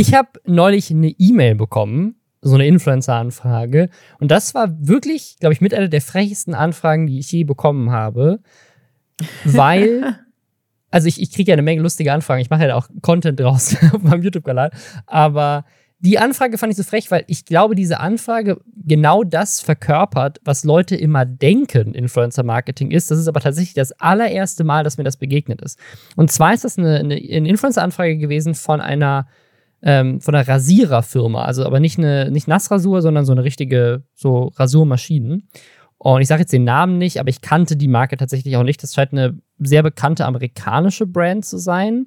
Ich habe neulich eine E-Mail bekommen, so eine Influencer-Anfrage. Und das war wirklich, glaube ich, mit einer der frechesten Anfragen, die ich je bekommen habe. Weil, also ich, ich kriege ja eine Menge lustige Anfragen. Ich mache ja auch Content draus auf meinem YouTube-Kanal. Aber die Anfrage fand ich so frech, weil ich glaube, diese Anfrage genau das verkörpert, was Leute immer denken, Influencer-Marketing ist. Das ist aber tatsächlich das allererste Mal, dass mir das begegnet ist. Und zwar ist das eine, eine, eine Influencer-Anfrage gewesen von einer, ähm, von einer Rasiererfirma. Also aber nicht eine nicht Nassrasur, sondern so eine richtige so Rasurmaschinen. Und ich sage jetzt den Namen nicht, aber ich kannte die Marke tatsächlich auch nicht. Das scheint eine sehr bekannte amerikanische Brand zu sein,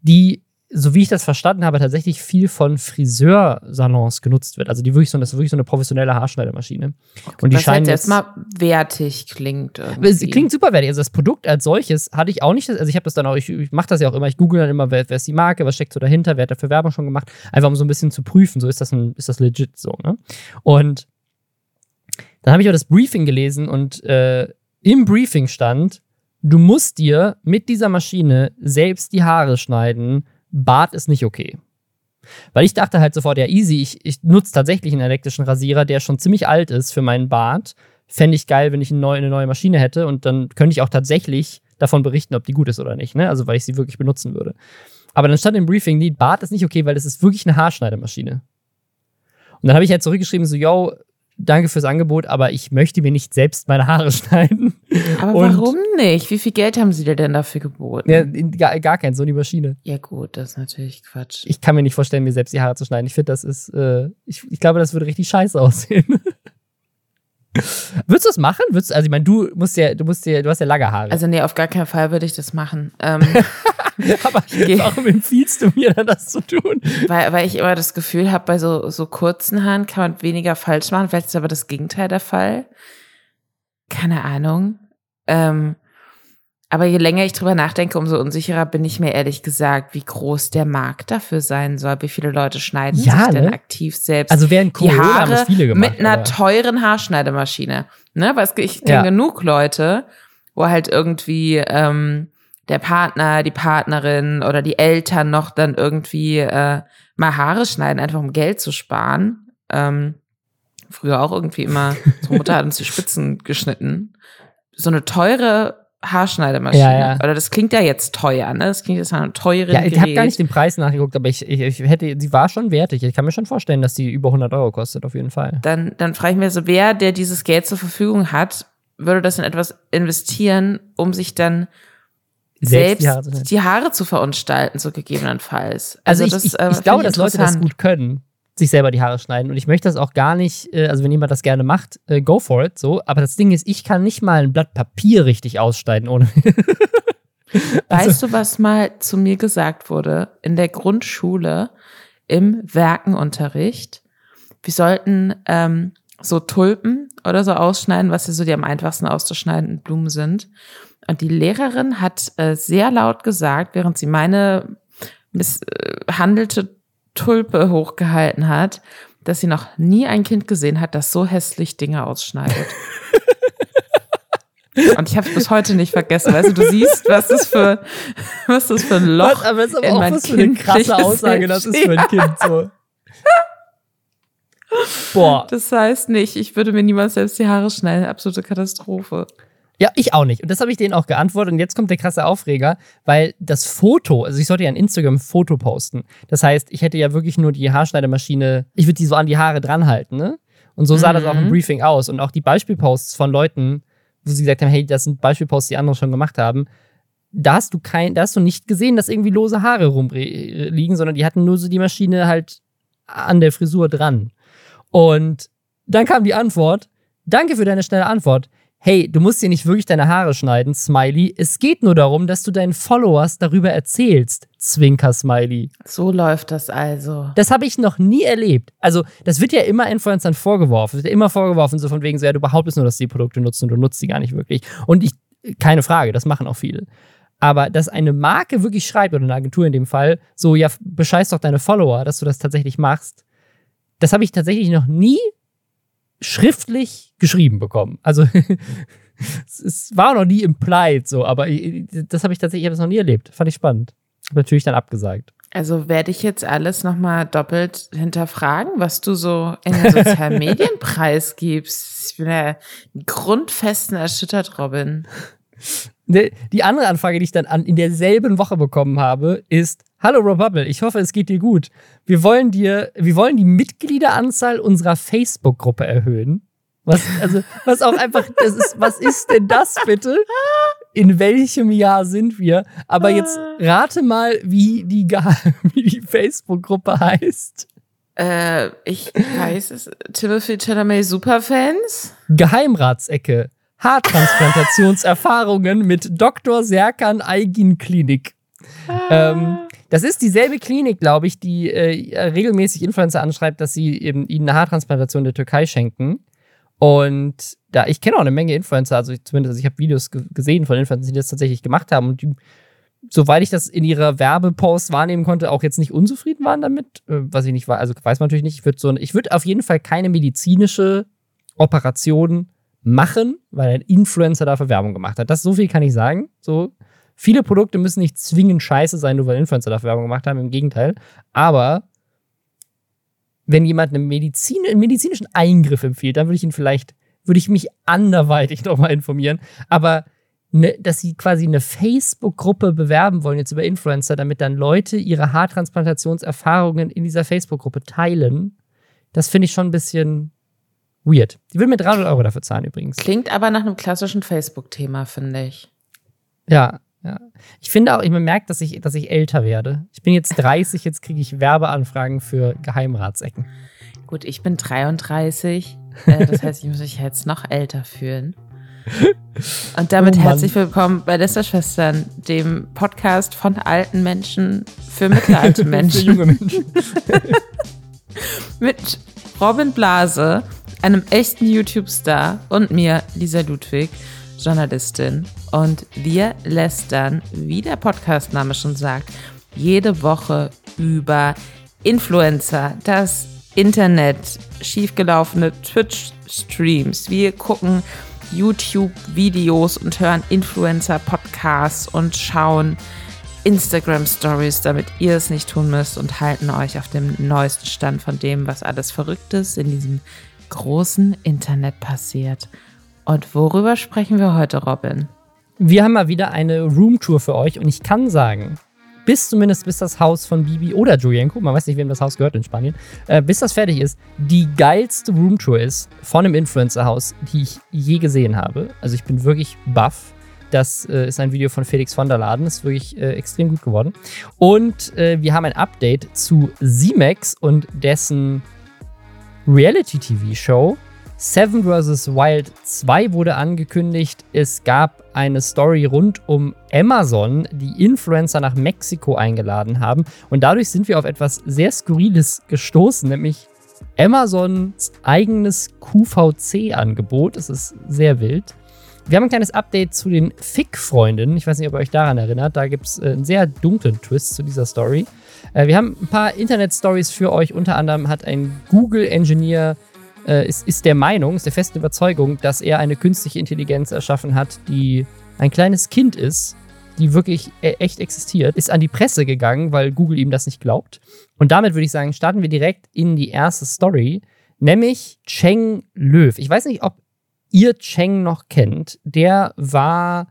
die so wie ich das verstanden habe, tatsächlich viel von Friseursalons genutzt wird. Also die wirklich so, das ist wirklich so eine professionelle Haarschneidemaschine. Okay, und die was scheinen jetzt erstmal wertig klingt. Irgendwie. Es klingt super wertig. Also das Produkt als solches hatte ich auch nicht. Also ich habe das dann auch, ich, ich mache das ja auch immer. Ich google dann immer, wer, wer, ist die Marke, was steckt so dahinter, wer hat dafür Werbung schon gemacht. Einfach um so ein bisschen zu prüfen, so ist das, ein, ist das legit so. Ne? Und dann habe ich auch das Briefing gelesen und äh, im Briefing stand, du musst dir mit dieser Maschine selbst die Haare schneiden Bart ist nicht okay. Weil ich dachte halt sofort, ja, easy, ich, ich nutze tatsächlich einen elektrischen Rasierer, der schon ziemlich alt ist für meinen Bart. Fände ich geil, wenn ich eine neue, eine neue Maschine hätte und dann könnte ich auch tatsächlich davon berichten, ob die gut ist oder nicht, ne? Also weil ich sie wirklich benutzen würde. Aber dann stand im Briefing, die Bart ist nicht okay, weil das ist wirklich eine Haarschneidemaschine. Und dann habe ich halt zurückgeschrieben, so, yo, danke fürs Angebot, aber ich möchte mir nicht selbst meine Haare schneiden. Aber und warum nicht? Wie viel Geld haben sie dir denn dafür geboten? Ja, gar, gar kein, so die Maschine. Ja, gut, das ist natürlich Quatsch. Ich kann mir nicht vorstellen, mir selbst die Haare zu schneiden. Ich finde, das ist, äh, ich, ich glaube, das würde richtig scheiße aussehen. Würdest du das machen? Würdest, also ich meine, du musst ja, du musst ja, du hast ja lange Haare. Also nee, auf gar keinen Fall würde ich das machen. Ähm, Aber warum empfiehlst du mir dann das zu tun? Weil, weil ich immer das Gefühl habe, bei so, so kurzen Haaren kann man weniger falsch machen. Vielleicht ist aber das Gegenteil der Fall. Keine Ahnung. Ähm, aber je länger ich drüber nachdenke, umso unsicherer bin ich mir ehrlich gesagt, wie groß der Markt dafür sein soll. Wie viele Leute schneiden ja, sich ne? denn aktiv selbst also während Corona die Haare viele gemacht, mit einer oder? teuren Haarschneidemaschine. Ne? Weil es, ich kenne ja. genug Leute, wo halt irgendwie ähm, der Partner, die Partnerin oder die Eltern noch dann irgendwie äh, mal Haare schneiden, einfach um Geld zu sparen. Ähm, früher auch irgendwie immer, unsere Mutter hat uns die Spitzen geschnitten. So eine teure Haarschneidemaschine. Ja, ja. Oder das klingt ja jetzt teuer, ne? Das klingt jetzt nach einem teuren Ja, ich habe gar nicht den Preis nachgeguckt, aber ich, ich, ich, hätte, sie war schon wertig. Ich kann mir schon vorstellen, dass die über 100 Euro kostet, auf jeden Fall. Dann, dann frage ich mir so, wer, der dieses Geld zur Verfügung hat, würde das in etwas investieren, um sich dann selbst, selbst die, Haare die, Haare zu verunstalten, so gegebenenfalls. Also, also ich, das, ich, ich äh, glaube, dass Leute das gut können sich selber die Haare schneiden. Und ich möchte das auch gar nicht, äh, also wenn jemand das gerne macht, äh, go for it, so. Aber das Ding ist, ich kann nicht mal ein Blatt Papier richtig ausschneiden ohne. also, weißt du, was mal zu mir gesagt wurde in der Grundschule im Werkenunterricht? Wir sollten ähm, so Tulpen oder so ausschneiden, was ja so die am einfachsten auszuschneidenden Blumen sind. Und die Lehrerin hat äh, sehr laut gesagt, während sie meine misshandelte äh, Tulpe hochgehalten hat, dass sie noch nie ein Kind gesehen hat, das so hässlich Dinge ausschneidet. Und ich habe es bis heute nicht vergessen. Weißt du, du siehst, was das für, was das für ein Loch was, aber ist aber in auch mein was für eine krasse Aussage, das ist für ein Kind so. Boah. Das heißt nicht, ich würde mir niemals selbst die Haare schneiden. Absolute Katastrophe. Ja, ich auch nicht. Und das habe ich denen auch geantwortet. Und jetzt kommt der krasse Aufreger, weil das Foto, also ich sollte ja ein Instagram-Foto posten. Das heißt, ich hätte ja wirklich nur die Haarschneidemaschine, ich würde die so an die Haare dranhalten, ne? Und so sah mhm. das auch im mhm. Briefing aus. Und auch die Beispielposts von Leuten, wo sie gesagt haben, hey, das sind Beispielposts, die andere schon gemacht haben, da hast du kein, da hast du nicht gesehen, dass irgendwie lose Haare rumliegen, sondern die hatten nur so die Maschine halt an der Frisur dran. Und dann kam die Antwort, danke für deine schnelle Antwort hey, du musst dir nicht wirklich deine Haare schneiden, Smiley. Es geht nur darum, dass du deinen Followers darüber erzählst, Zwinker Smiley. So läuft das also. Das habe ich noch nie erlebt. Also, das wird ja immer Influencern vorgeworfen. Es wird ja immer vorgeworfen, so von wegen so, ja, du behauptest nur, dass die Produkte nutzen und du nutzt sie gar nicht wirklich. Und ich, keine Frage, das machen auch viele. Aber dass eine Marke wirklich schreibt, oder eine Agentur in dem Fall, so, ja, bescheiß doch deine Follower, dass du das tatsächlich machst, das habe ich tatsächlich noch nie schriftlich geschrieben bekommen. Also es war noch nie implied so, aber das habe ich tatsächlich ich hab noch nie erlebt. Fand ich spannend. Habe natürlich dann abgesagt. Also werde ich jetzt alles nochmal doppelt hinterfragen, was du so in den sozialen Medien preisgibst. Ich bin ja grundfesten erschüttert, Robin. Ne, die andere Anfrage, die ich dann an, in derselben Woche bekommen habe, ist: Hallo Rob Bubble, ich hoffe, es geht dir gut. Wir wollen dir, wir wollen die Mitgliederanzahl unserer Facebook-Gruppe erhöhen. Was, also, was auch einfach, das ist, was ist denn das bitte? In welchem Jahr sind wir? Aber jetzt rate mal, wie die, wie die Facebook-Gruppe heißt. Äh, ich weiß es. Timothy Chalamet Superfans? Geheimratsecke. Haartransplantationserfahrungen mit Dr. Serkan Aygin Klinik. Ähm, das ist dieselbe Klinik, glaube ich, die äh, regelmäßig Influencer anschreibt, dass sie eben ihnen eine Haartransplantation der Türkei schenken. Und da, ich kenne auch eine Menge Influencer, also ich, zumindest, ich habe Videos gesehen von Influencern, die das tatsächlich gemacht haben und die, soweit ich das in ihrer Werbepost wahrnehmen konnte, auch jetzt nicht unzufrieden waren damit, äh, was ich nicht war, also weiß man natürlich nicht. Ich würde so, ich würde auf jeden Fall keine medizinische Operation machen, weil ein Influencer dafür Werbung gemacht hat. Das so viel kann ich sagen. So viele Produkte müssen nicht zwingend scheiße sein, nur weil Influencer dafür Werbung gemacht haben. Im Gegenteil. Aber wenn jemand einen, Medizin, einen medizinischen Eingriff empfiehlt, dann würde ich ihn vielleicht, würde ich mich anderweitig nochmal informieren. Aber ne, dass sie quasi eine Facebook-Gruppe bewerben wollen, jetzt über Influencer, damit dann Leute ihre Haartransplantationserfahrungen in dieser Facebook-Gruppe teilen, das finde ich schon ein bisschen weird. Die will mir 300 Euro dafür zahlen übrigens. Klingt aber nach einem klassischen Facebook-Thema, finde ich. Ja, ja. Ich finde auch, ich merke, dass ich, dass ich älter werde. Ich bin jetzt 30, jetzt kriege ich Werbeanfragen für Geheimratsecken. Gut, ich bin 33. Äh, das heißt, ich muss mich jetzt noch älter fühlen. Und damit oh herzlich willkommen bei Lästerschwestern, dem Podcast von alten Menschen für mittelalte Menschen. für junge Menschen. Mit Robin Blase, einem echten YouTube-Star und mir, Lisa Ludwig. Journalistin und wir lästern, wie der Podcastname schon sagt, jede Woche über Influencer, das Internet, schiefgelaufene Twitch-Streams. Wir gucken YouTube-Videos und hören Influencer-Podcasts und schauen Instagram-Stories, damit ihr es nicht tun müsst und halten euch auf dem neuesten Stand von dem, was alles Verrücktes in diesem großen Internet passiert. Und worüber sprechen wir heute, Robin? Wir haben mal wieder eine Roomtour für euch und ich kann sagen, bis zumindest bis das Haus von Bibi oder Julienko, man weiß nicht, wem das Haus gehört in Spanien, äh, bis das fertig ist, die geilste Roomtour ist von einem Influencer-Haus, die ich je gesehen habe. Also ich bin wirklich baff. Das äh, ist ein Video von Felix von der Laden, ist wirklich äh, extrem gut geworden. Und äh, wir haben ein Update zu Z-Max und dessen Reality-TV-Show Seven vs. Wild 2 wurde angekündigt. Es gab eine Story rund um Amazon, die Influencer nach Mexiko eingeladen haben. Und dadurch sind wir auf etwas sehr Skurriles gestoßen, nämlich Amazons eigenes QVC-Angebot. Es ist sehr wild. Wir haben ein kleines Update zu den Fick-Freundinnen. Ich weiß nicht, ob ihr euch daran erinnert. Da gibt es äh, einen sehr dunklen Twist zu dieser Story. Äh, wir haben ein paar Internet-Stories für euch. Unter anderem hat ein Google-Engineer äh, ist, ist der Meinung, ist der festen Überzeugung, dass er eine künstliche Intelligenz erschaffen hat, die ein kleines Kind ist, die wirklich e echt existiert, ist an die Presse gegangen, weil Google ihm das nicht glaubt. Und damit würde ich sagen, starten wir direkt in die erste Story, nämlich Cheng Löw. Ich weiß nicht, ob ihr Cheng noch kennt. Der war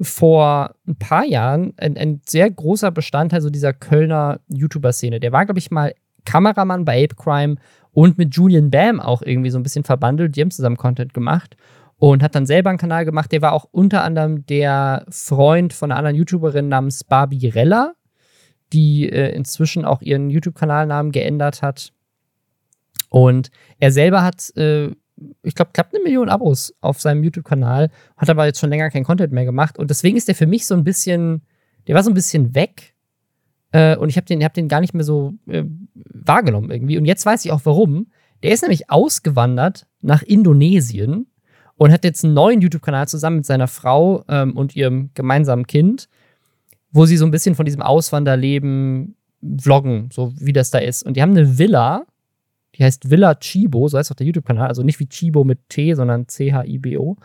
vor ein paar Jahren ein, ein sehr großer Bestandteil so dieser Kölner YouTuber-Szene. Der war, glaube ich, mal Kameramann bei Ape Crime und mit Julian Bam auch irgendwie so ein bisschen verbandelt. Die haben zusammen Content gemacht und hat dann selber einen Kanal gemacht. Der war auch unter anderem der Freund von einer anderen YouTuberin namens Barbie Rella, die äh, inzwischen auch ihren YouTube-Kanalnamen geändert hat. Und er selber hat, äh, ich glaube, knapp eine Million Abos auf seinem YouTube-Kanal, hat aber jetzt schon länger kein Content mehr gemacht. Und deswegen ist der für mich so ein bisschen, der war so ein bisschen weg. Äh, und ich habe den, hab den gar nicht mehr so äh, wahrgenommen irgendwie. Und jetzt weiß ich auch warum. Der ist nämlich ausgewandert nach Indonesien und hat jetzt einen neuen YouTube-Kanal zusammen mit seiner Frau ähm, und ihrem gemeinsamen Kind, wo sie so ein bisschen von diesem Auswanderleben vloggen, so wie das da ist. Und die haben eine Villa die heißt Villa Chibo, so heißt auch der YouTube-Kanal. Also nicht wie Chibo mit T, sondern C-H-I-B-O.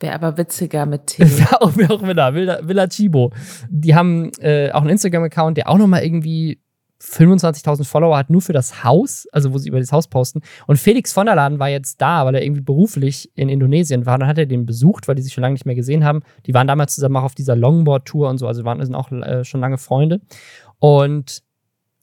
Wäre aber witziger mit T. Wäre auch, wär auch Villa, Villa, Villa Chibo. Die haben äh, auch einen Instagram-Account, der auch nochmal irgendwie 25.000 Follower hat nur für das Haus, also wo sie über das Haus posten. Und Felix von der Laden war jetzt da, weil er irgendwie beruflich in Indonesien war. Dann hat er den besucht, weil die sich schon lange nicht mehr gesehen haben. Die waren damals zusammen auch auf dieser Longboard-Tour und so, also waren sind auch äh, schon lange Freunde. Und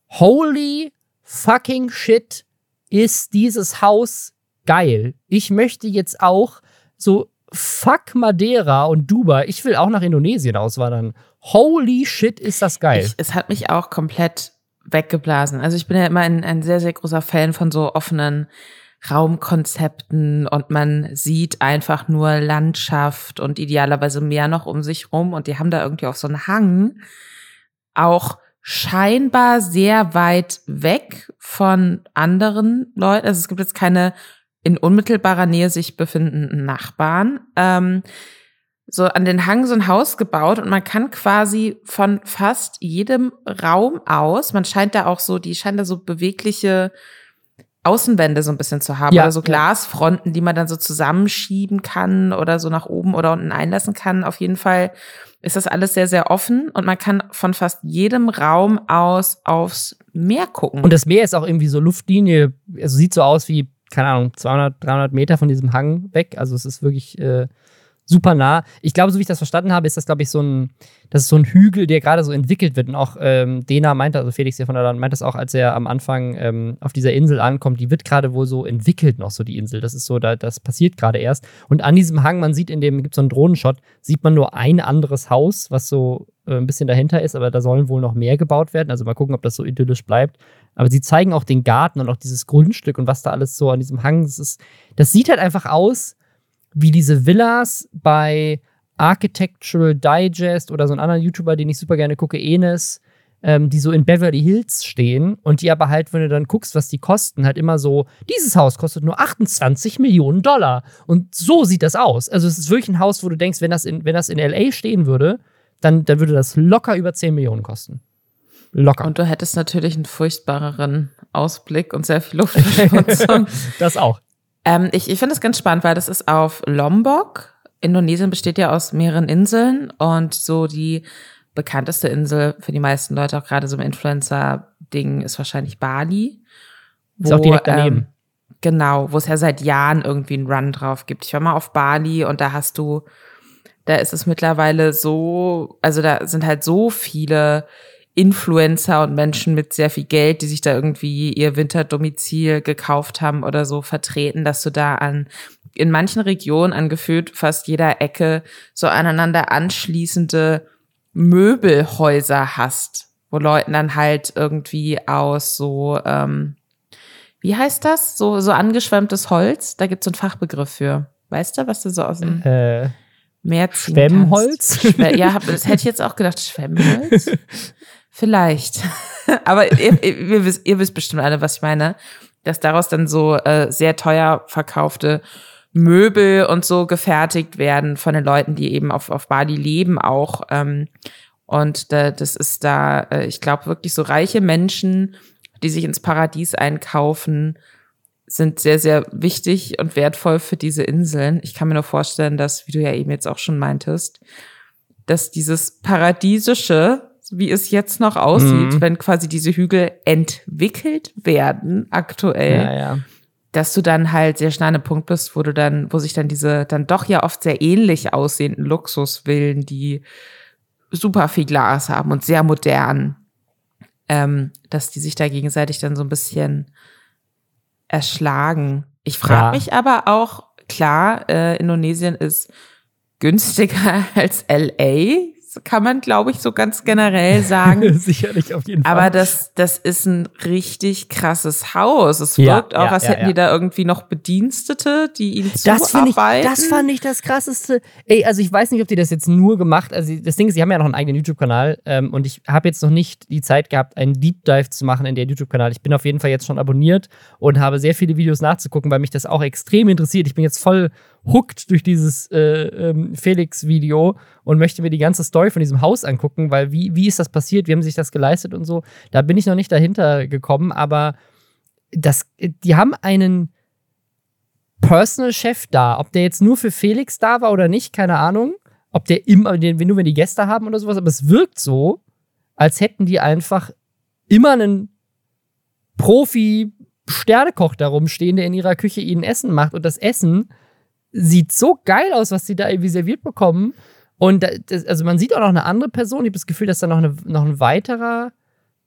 holy fucking shit ist dieses Haus geil. Ich möchte jetzt auch so fuck Madeira und Dubai. Ich will auch nach Indonesien auswandern. Holy shit, ist das geil. Ich, es hat mich auch komplett weggeblasen. Also ich bin ja immer ein, ein sehr, sehr großer Fan von so offenen Raumkonzepten und man sieht einfach nur Landschaft und idealerweise mehr noch um sich rum und die haben da irgendwie auch so einen Hang, auch scheinbar sehr weit weg von anderen Leuten. Also es gibt jetzt keine in unmittelbarer Nähe sich befindenden Nachbarn. Ähm, so an den Hang so ein Haus gebaut und man kann quasi von fast jedem Raum aus, man scheint da auch so, die scheint da so bewegliche Außenwände so ein bisschen zu haben ja, oder so Glasfronten, die man dann so zusammenschieben kann oder so nach oben oder unten einlassen kann. Auf jeden Fall ist das alles sehr, sehr offen und man kann von fast jedem Raum aus aufs Meer gucken. Und das Meer ist auch irgendwie so Luftlinie, also sieht so aus wie, keine Ahnung, 200, 300 Meter von diesem Hang weg. Also es ist wirklich äh, super nah. Ich glaube, so wie ich das verstanden habe, ist das, glaube ich, so ein, das ist so ein Hügel, der gerade so entwickelt wird. Und auch ähm, Dena meinte, also Felix hier von der Land meint das auch, als er am Anfang ähm, auf dieser Insel ankommt, die wird gerade wohl so entwickelt noch, so die Insel. Das ist so, da, das passiert gerade erst. Und an diesem Hang, man sieht in dem, gibt so einen Drohnenshot, sieht man nur ein anderes Haus, was so äh, ein bisschen dahinter ist, aber da sollen wohl noch mehr gebaut werden. Also mal gucken, ob das so idyllisch bleibt. Aber sie zeigen auch den Garten und auch dieses Grundstück und was da alles so an diesem Hang ist. Das, das sieht halt einfach aus wie diese Villas bei Architectural Digest oder so einen anderen YouTuber, den ich super gerne gucke, Enes, ähm, die so in Beverly Hills stehen und die aber halt, wenn du dann guckst, was die kosten, halt immer so, dieses Haus kostet nur 28 Millionen Dollar. Und so sieht das aus. Also es ist wirklich ein Haus, wo du denkst, wenn das in, wenn das in LA stehen würde, dann, dann würde das locker über 10 Millionen kosten. Locker. Und du hättest natürlich einen furchtbareren Ausblick und sehr viel Luftverschmutzung. das auch. Ähm, ich ich finde es ganz spannend, weil das ist auf Lombok. Indonesien besteht ja aus mehreren Inseln und so die bekannteste Insel für die meisten Leute, auch gerade so im Influencer-Ding, ist wahrscheinlich Bali. Wo, ist auch direkt daneben. Ähm, genau, wo es ja seit Jahren irgendwie einen Run drauf gibt. Ich war mal auf Bali und da hast du, da ist es mittlerweile so, also da sind halt so viele Influencer und Menschen mit sehr viel Geld, die sich da irgendwie ihr Winterdomizil gekauft haben oder so vertreten, dass du da an in manchen Regionen angefühlt fast jeder Ecke so aneinander anschließende Möbelhäuser hast, wo Leuten dann halt irgendwie aus so ähm, wie heißt das? So so angeschwemmtes Holz, da gibt's so einen Fachbegriff für. Weißt du, was du so aus dem äh, Meer ziehen Schwemmholz? Kannst? Ja, das hätte ich jetzt auch gedacht, Schwemmholz. Vielleicht. Aber ihr, ihr, wisst, ihr wisst bestimmt alle, was ich meine. Dass daraus dann so äh, sehr teuer verkaufte Möbel und so gefertigt werden von den Leuten, die eben auf, auf Bali leben auch. Ähm, und äh, das ist da, äh, ich glaube, wirklich so reiche Menschen, die sich ins Paradies einkaufen, sind sehr, sehr wichtig und wertvoll für diese Inseln. Ich kann mir nur vorstellen, dass, wie du ja eben jetzt auch schon meintest, dass dieses Paradiesische wie es jetzt noch aussieht, mhm. wenn quasi diese Hügel entwickelt werden aktuell. Ja, ja. Dass du dann halt sehr schnell an einem Punkt bist, wo du dann, wo sich dann diese dann doch ja oft sehr ähnlich aussehenden Luxusvillen, die super viel Glas haben und sehr modern, ähm, dass die sich da gegenseitig dann so ein bisschen erschlagen. Ich frage ja. mich aber auch, klar, äh, Indonesien ist günstiger als LA, kann man, glaube ich, so ganz generell sagen. Sicherlich, auf jeden Fall. Aber das, das ist ein richtig krasses Haus. Es wirkt ja, auch, ja, als ja, hätten die da irgendwie noch Bedienstete, die ihn das zuarbeiten. Ich, das fand ich das Krasseste. Ey, also ich weiß nicht, ob die das jetzt nur gemacht, also das Ding ist, sie haben ja noch einen eigenen YouTube-Kanal ähm, und ich habe jetzt noch nicht die Zeit gehabt, einen Deep Dive zu machen in der YouTube-Kanal. Ich bin auf jeden Fall jetzt schon abonniert und habe sehr viele Videos nachzugucken, weil mich das auch extrem interessiert. Ich bin jetzt voll hooked durch dieses äh, ähm, Felix-Video und möchte mir die ganze Story von diesem Haus angucken, weil wie, wie ist das passiert, wie haben sich das geleistet und so. Da bin ich noch nicht dahinter gekommen, aber das, die haben einen Personal Chef da. Ob der jetzt nur für Felix da war oder nicht, keine Ahnung. Ob der immer, nur wenn die Gäste haben oder sowas, aber es wirkt so, als hätten die einfach immer einen Profi-Sternekoch da rumstehen, der in ihrer Küche ihnen Essen macht. Und das Essen sieht so geil aus, was sie da irgendwie serviert bekommen. Und das, also man sieht auch noch eine andere Person. Ich habe das Gefühl, dass da noch, eine, noch ein weiterer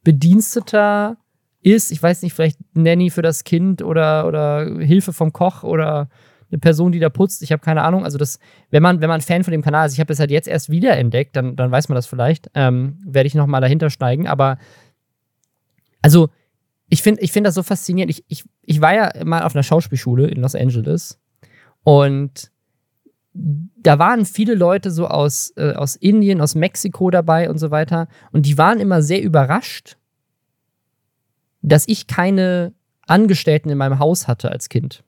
Bediensteter ist. Ich weiß nicht, vielleicht Nanny für das Kind oder, oder Hilfe vom Koch oder eine Person, die da putzt. Ich habe keine Ahnung. Also das, wenn man, wenn man Fan von dem Kanal ist, ich habe das halt jetzt erst wieder entdeckt, dann, dann weiß man das vielleicht. Ähm, Werde ich nochmal dahinter steigen. Aber also ich finde ich find das so faszinierend. Ich, ich, ich war ja mal auf einer Schauspielschule in Los Angeles und da waren viele Leute so aus, äh, aus Indien, aus Mexiko dabei und so weiter. Und die waren immer sehr überrascht, dass ich keine Angestellten in meinem Haus hatte als Kind.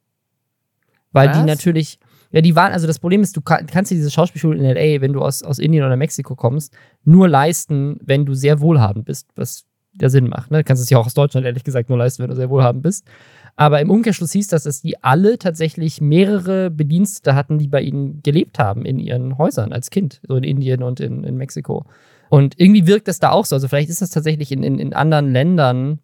Weil Was? die natürlich, ja, die waren, also das Problem ist, du kann, kannst dir diese Schauspielschule in LA, wenn du aus, aus Indien oder Mexiko kommst, nur leisten, wenn du sehr wohlhabend bist, was der Sinn macht. Ne? Du kannst es ja auch aus Deutschland ehrlich gesagt nur leisten, wenn du sehr wohlhabend bist. Aber im Umkehrschluss hieß das, dass die alle tatsächlich mehrere Bedienstete hatten, die bei ihnen gelebt haben in ihren Häusern als Kind, so in Indien und in, in Mexiko. Und irgendwie wirkt das da auch so. Also vielleicht ist das tatsächlich in, in, in anderen Ländern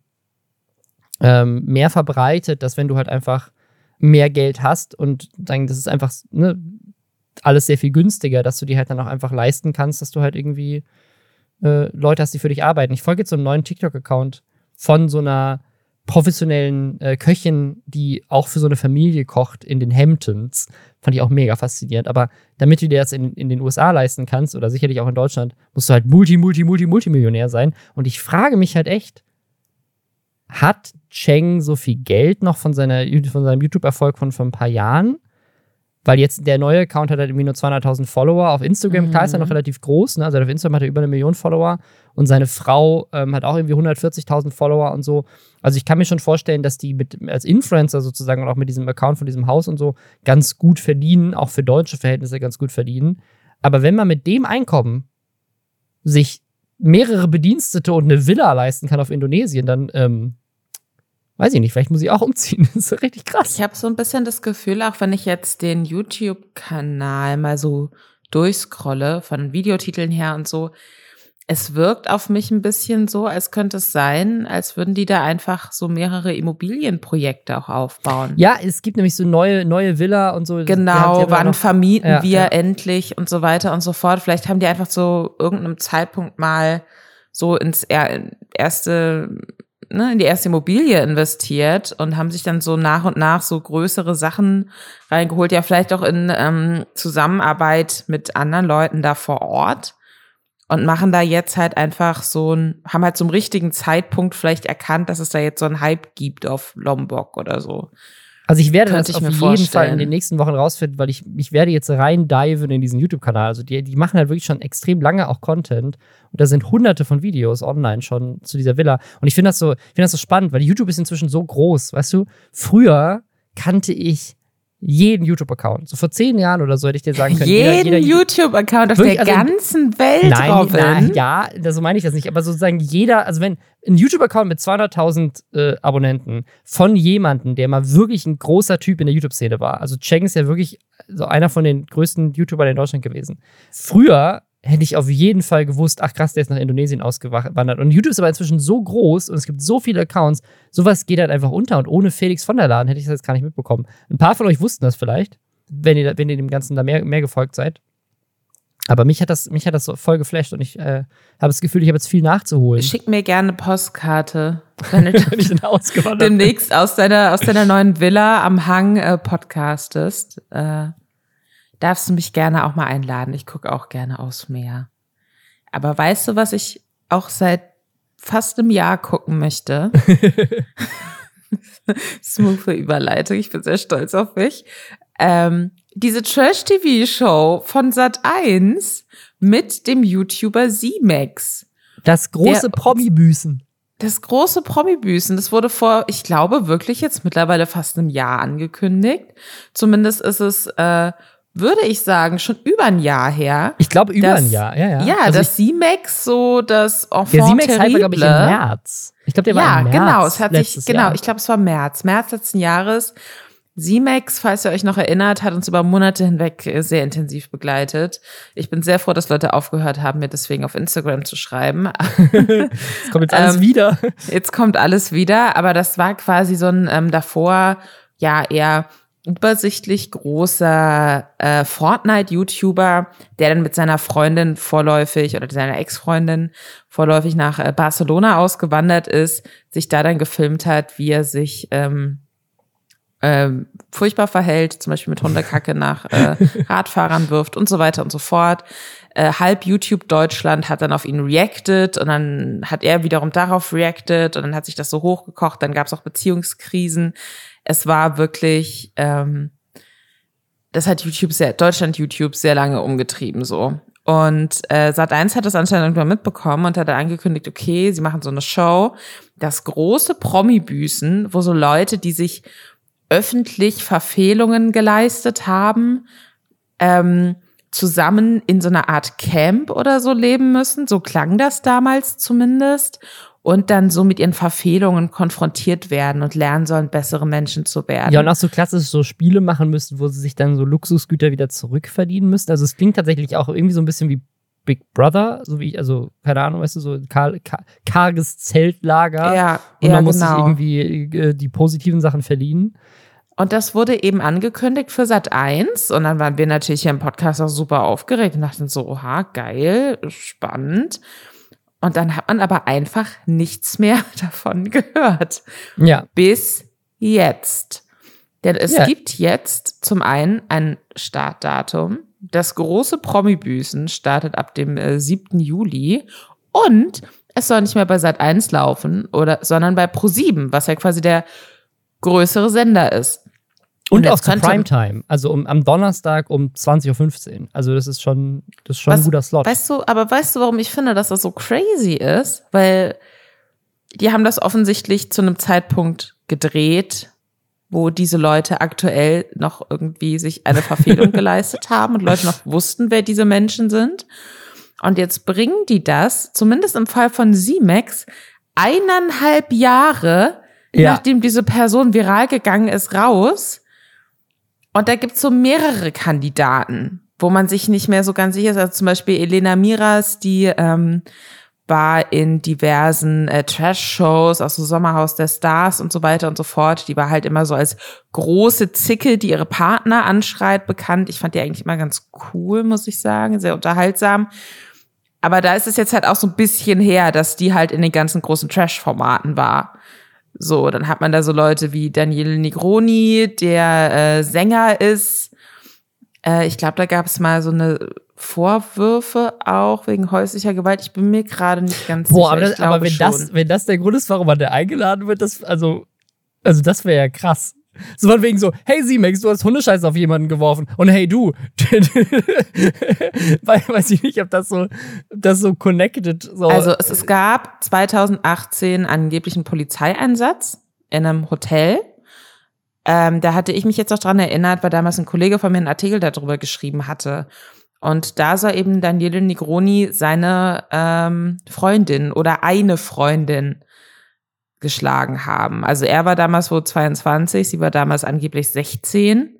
ähm, mehr verbreitet, dass wenn du halt einfach mehr Geld hast und dann, das ist einfach ne, alles sehr viel günstiger, dass du dir halt dann auch einfach leisten kannst, dass du halt irgendwie äh, Leute hast, die für dich arbeiten. Ich folge jetzt so einem neuen TikTok-Account von so einer professionellen äh, Köchin, die auch für so eine Familie kocht in den Hamptons. Fand ich auch mega faszinierend. Aber damit du dir das in, in den USA leisten kannst oder sicherlich auch in Deutschland, musst du halt Multi, Multi, Multi, Multimillionär sein. Und ich frage mich halt echt, hat Cheng so viel Geld noch von, seiner, von seinem YouTube-Erfolg von vor ein paar Jahren? Weil jetzt der neue Account hat halt irgendwie nur 200.000 Follower. Auf Instagram, mhm. klar, ist er noch mhm. relativ groß. Ne? Also auf Instagram hat er über eine Million Follower. Und seine Frau ähm, hat auch irgendwie 140.000 Follower und so. Also ich kann mir schon vorstellen, dass die mit, als Influencer sozusagen und auch mit diesem Account von diesem Haus und so ganz gut verdienen, auch für deutsche Verhältnisse ganz gut verdienen. Aber wenn man mit dem Einkommen sich mehrere Bedienstete und eine Villa leisten kann auf Indonesien, dann ähm, weiß ich nicht, vielleicht muss ich auch umziehen. Das ist richtig krass. Ich habe so ein bisschen das Gefühl, auch wenn ich jetzt den YouTube-Kanal mal so durchscrolle, von Videotiteln her und so, es wirkt auf mich ein bisschen so, als könnte es sein, als würden die da einfach so mehrere Immobilienprojekte auch aufbauen. Ja, es gibt nämlich so neue, neue Villa und so. Genau, wann noch, vermieten ja, wir ja. endlich und so weiter und so fort. Vielleicht haben die einfach so irgendeinem Zeitpunkt mal so ins erste ne, in die erste Immobilie investiert und haben sich dann so nach und nach so größere Sachen reingeholt, ja vielleicht auch in ähm, Zusammenarbeit mit anderen Leuten da vor Ort und machen da jetzt halt einfach so ein, haben halt zum richtigen Zeitpunkt vielleicht erkannt, dass es da jetzt so ein Hype gibt auf Lombok oder so. Also ich werde Könnte das auf jeden vorstellen. Fall in den nächsten Wochen rausfinden, weil ich, ich werde jetzt rein diven in diesen YouTube-Kanal. Also die, die machen halt wirklich schon extrem lange auch Content. Und da sind hunderte von Videos online schon zu dieser Villa. Und ich finde das so, ich finde das so spannend, weil YouTube ist inzwischen so groß, weißt du? Früher kannte ich jeden YouTube-Account. So vor zehn Jahren oder so hätte ich dir sagen können. Jeden YouTube-Account auf der also, ganzen Welt, nein, Robin. Nein, ja, so meine ich das nicht. Aber sozusagen jeder, also wenn ein YouTube-Account mit 200.000 äh, Abonnenten von jemandem, der mal wirklich ein großer Typ in der YouTube-Szene war. Also Cheng ist ja wirklich so einer von den größten YouTubern in Deutschland gewesen. Früher hätte ich auf jeden Fall gewusst, ach krass, der ist nach Indonesien ausgewandert. Und YouTube ist aber inzwischen so groß und es gibt so viele Accounts, sowas geht halt einfach unter. Und ohne Felix von der Laden hätte ich das jetzt gar nicht mitbekommen. Ein paar von euch wussten das vielleicht, wenn ihr, wenn ihr dem Ganzen da mehr, mehr gefolgt seid. Aber mich hat das, mich hat das so voll geflasht und ich äh, habe das Gefühl, ich habe jetzt viel nachzuholen. Schick mir gerne eine Postkarte, wenn du demnächst aus deiner, aus deiner neuen Villa am Hang äh, podcastest. Äh, darfst du mich gerne auch mal einladen. Ich gucke auch gerne aufs Meer. Aber weißt du, was ich auch seit fast einem Jahr gucken möchte? Smooth Überleitung. Ich bin sehr stolz auf mich. Ähm, diese Trash-TV-Show von Sat 1 mit dem YouTuber Z-Max. Das große Promi-Büßen. Das große Promi-Büßen, das wurde vor, ich glaube, wirklich jetzt mittlerweile fast einem Jahr angekündigt. Zumindest ist es äh, würde ich sagen, schon über ein Jahr her. Ich glaube, über dass, ein Jahr, ja, ja. Ja, also dass C-Max so das Enfant Der C-Max war, glaube ich, im März. Ich glaube, der war ja, im März. Ja, genau. Es hat sich, genau, Jahr. ich glaube, es war März. März letzten Jahres Simex, falls ihr euch noch erinnert, hat uns über Monate hinweg sehr intensiv begleitet. Ich bin sehr froh, dass Leute aufgehört haben, mir deswegen auf Instagram zu schreiben. es kommt jetzt alles Ähm, wieder. Jetzt kommt alles wieder, aber das war quasi so ein ähm, davor ja eher übersichtlich großer äh, Fortnite-YouTuber, der dann mit seiner Freundin vorläufig oder seiner Ex-Freundin vorläufig nach äh, Barcelona ausgewandert ist, sich da dann gefilmt hat, wie er sich ähm, ähm, furchtbar verhält, zum Beispiel mit Hundekacke nach äh, Radfahrern wirft und so weiter und so fort. Äh, halb YouTube Deutschland hat dann auf ihn reacted und dann hat er wiederum darauf reacted und dann hat sich das so hochgekocht, dann gab es auch Beziehungskrisen. Es war wirklich, ähm, das hat YouTube sehr, Deutschland YouTube sehr lange umgetrieben so. Und äh, Sat1 hat das anscheinend irgendwann mitbekommen und hat dann angekündigt, okay, sie machen so eine Show, das große Promi-Büßen, wo so Leute, die sich öffentlich Verfehlungen geleistet haben, ähm, zusammen in so einer Art Camp oder so leben müssen. So klang das damals zumindest. Und dann so mit ihren Verfehlungen konfrontiert werden und lernen sollen, bessere Menschen zu werden. Ja, und auch so klassisch so Spiele machen müssen, wo sie sich dann so Luxusgüter wieder zurückverdienen müssen. Also es klingt tatsächlich auch irgendwie so ein bisschen wie Big Brother, so wie ich, also keine Ahnung, weißt du, so ein kar kar karges Zeltlager. ja, Und ja, man muss sich genau. irgendwie äh, die positiven Sachen verdienen. Und das wurde eben angekündigt für Sat 1 und dann waren wir natürlich hier im Podcast auch super aufgeregt und dachten so, oha, geil, spannend. Und dann hat man aber einfach nichts mehr davon gehört. Ja. Bis jetzt. Denn es Ja. gibt jetzt zum einen ein Startdatum. Das große Promi-Büßen startet ab dem äh, 7. Juli und es soll nicht mehr bei Sat 1 laufen, oder, sondern bei Pro7, was ja quasi der größere Sender ist. Und, jetzt auch zur Primetime. Also um, am Donnerstag um 20.15 Uhr. Also das ist schon, das ist schon ein Was- guter Slot. Weißt du, aber weißt du, warum ich finde, dass das so crazy ist? Weil die haben das offensichtlich zu einem Zeitpunkt gedreht, wo diese Leute aktuell noch irgendwie sich eine Verfehlung geleistet haben und Leute noch wussten, wer diese Menschen sind. Und jetzt bringen die das, zumindest im Fall von Simex, eineinhalb Jahre, Ja. nachdem diese Person viral gegangen ist, raus. Und da gibt's so mehrere Kandidaten, wo man sich nicht mehr so ganz sicher ist. Also zum Beispiel Elena Miras, die ähm, war in diversen äh, Trash-Shows, auch so Sommerhaus der Stars und so weiter und so fort. Die war halt immer so als große Zicke, die ihre Partner anschreit, bekannt. Ich fand die eigentlich immer ganz cool, muss ich sagen, sehr unterhaltsam. Aber da ist es jetzt halt auch so ein bisschen her, dass die halt in den ganzen großen Trash-Formaten war. So, dann hat man da so Leute wie Daniele Negroni, der äh, Sänger ist. Äh, ich glaube, da gab es mal so eine Vorwürfe auch wegen häuslicher Gewalt. Ich bin mir gerade nicht ganz Boah, sicher. das, aber wenn, schon. das, wenn das der Grund ist, warum man da eingeladen wird, das, also, also das wäre ja krass. So von wegen so, hey Simex, du hast Hundescheiße auf jemanden geworfen. Und hey du. Weiß ich nicht, ob das so, das so connected so. Also es, es gab 2018 angeblich einen Polizeieinsatz in einem Hotel. Ähm, da hatte ich mich jetzt auch dran erinnert, weil damals ein Kollege von mir einen Artikel darüber geschrieben hatte. Und da soll eben Daniele Negroni seine ähm, Freundin oder eine Freundin geschlagen haben. Also er war damals wohl 22, sie war damals angeblich 16.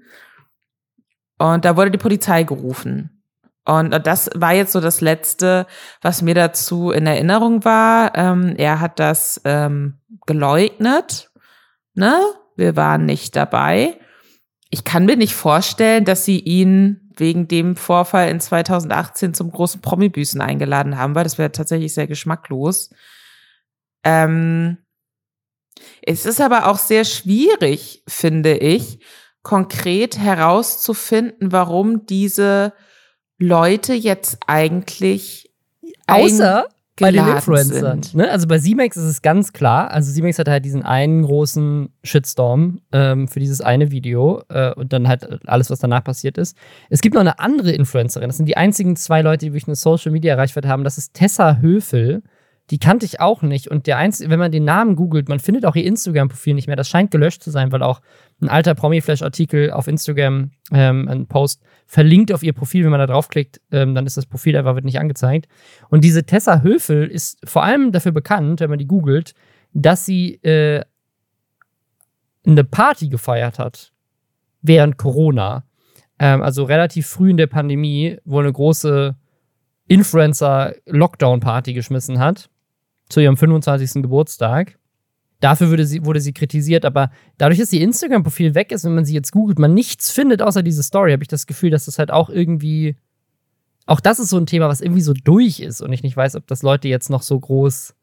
Und da wurde die Polizei gerufen. Und das war jetzt so das Letzte, was mir dazu in Erinnerung war. Ähm, er hat das ähm, geleugnet. Ne? Wir waren nicht dabei. Ich kann mir nicht vorstellen, dass sie ihn wegen dem Vorfall in 2018 zum großen Promi-Büßen eingeladen haben, weil das wäre tatsächlich sehr geschmacklos. Ähm, es ist aber auch sehr schwierig, finde ich, konkret herauszufinden, warum diese Leute jetzt eigentlich Außer bei den Influencern. Ne? Also bei Simex ist es ganz klar. Also Simex hat halt diesen einen großen Shitstorm ähm, für dieses eine Video äh, und dann halt alles, was danach passiert ist. Es gibt noch eine andere Influencerin. Das sind die einzigen zwei Leute, die wirklich eine Social Media Reichweite haben. Das ist Tessa Höfel. Die kannte ich auch nicht. Und der einzige, wenn man den Namen googelt, man findet auch ihr Instagram-Profil nicht mehr. Das scheint gelöscht zu sein, weil auch ein alter Promi-Flash-Artikel auf Instagram, ähm, ein Post, verlinkt auf ihr Profil. Wenn man da draufklickt, ähm, dann ist das Profil einfach wird nicht angezeigt. Und diese Tessa Höfel ist vor allem dafür bekannt, wenn man die googelt, dass sie äh, eine Party gefeiert hat während Corona. Ähm, also relativ früh in der Pandemie, wo eine große Influencer-Lockdown-Party geschmissen hat. Zu ihrem 25. Geburtstag. Dafür wurde sie, wurde sie kritisiert, aber dadurch, dass ihr Instagram-Profil weg ist, wenn man sie jetzt googelt, man nichts findet außer diese Story, habe ich das Gefühl, dass das halt auch irgendwie. Auch das ist so ein Thema, was irgendwie so durch ist und ich nicht weiß, ob das Leute jetzt noch so groß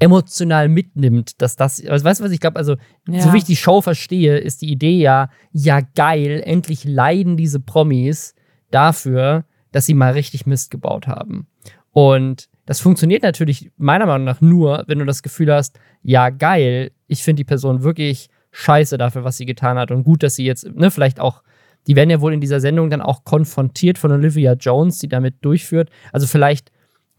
emotional mitnimmt, dass das, also weißt du was ich glaube, also ja. so wie ich die Show verstehe, ist die Idee ja, ja geil, endlich leiden diese Promis dafür, dass sie mal richtig Mist gebaut haben. Und das funktioniert natürlich meiner Meinung nach nur, wenn du das Gefühl hast, ja geil, ich finde die Person wirklich scheiße dafür, was sie getan hat und gut, dass sie jetzt, ne, vielleicht auch die werden ja wohl in dieser Sendung dann auch konfrontiert von Olivia Jones, die damit durchführt. Also vielleicht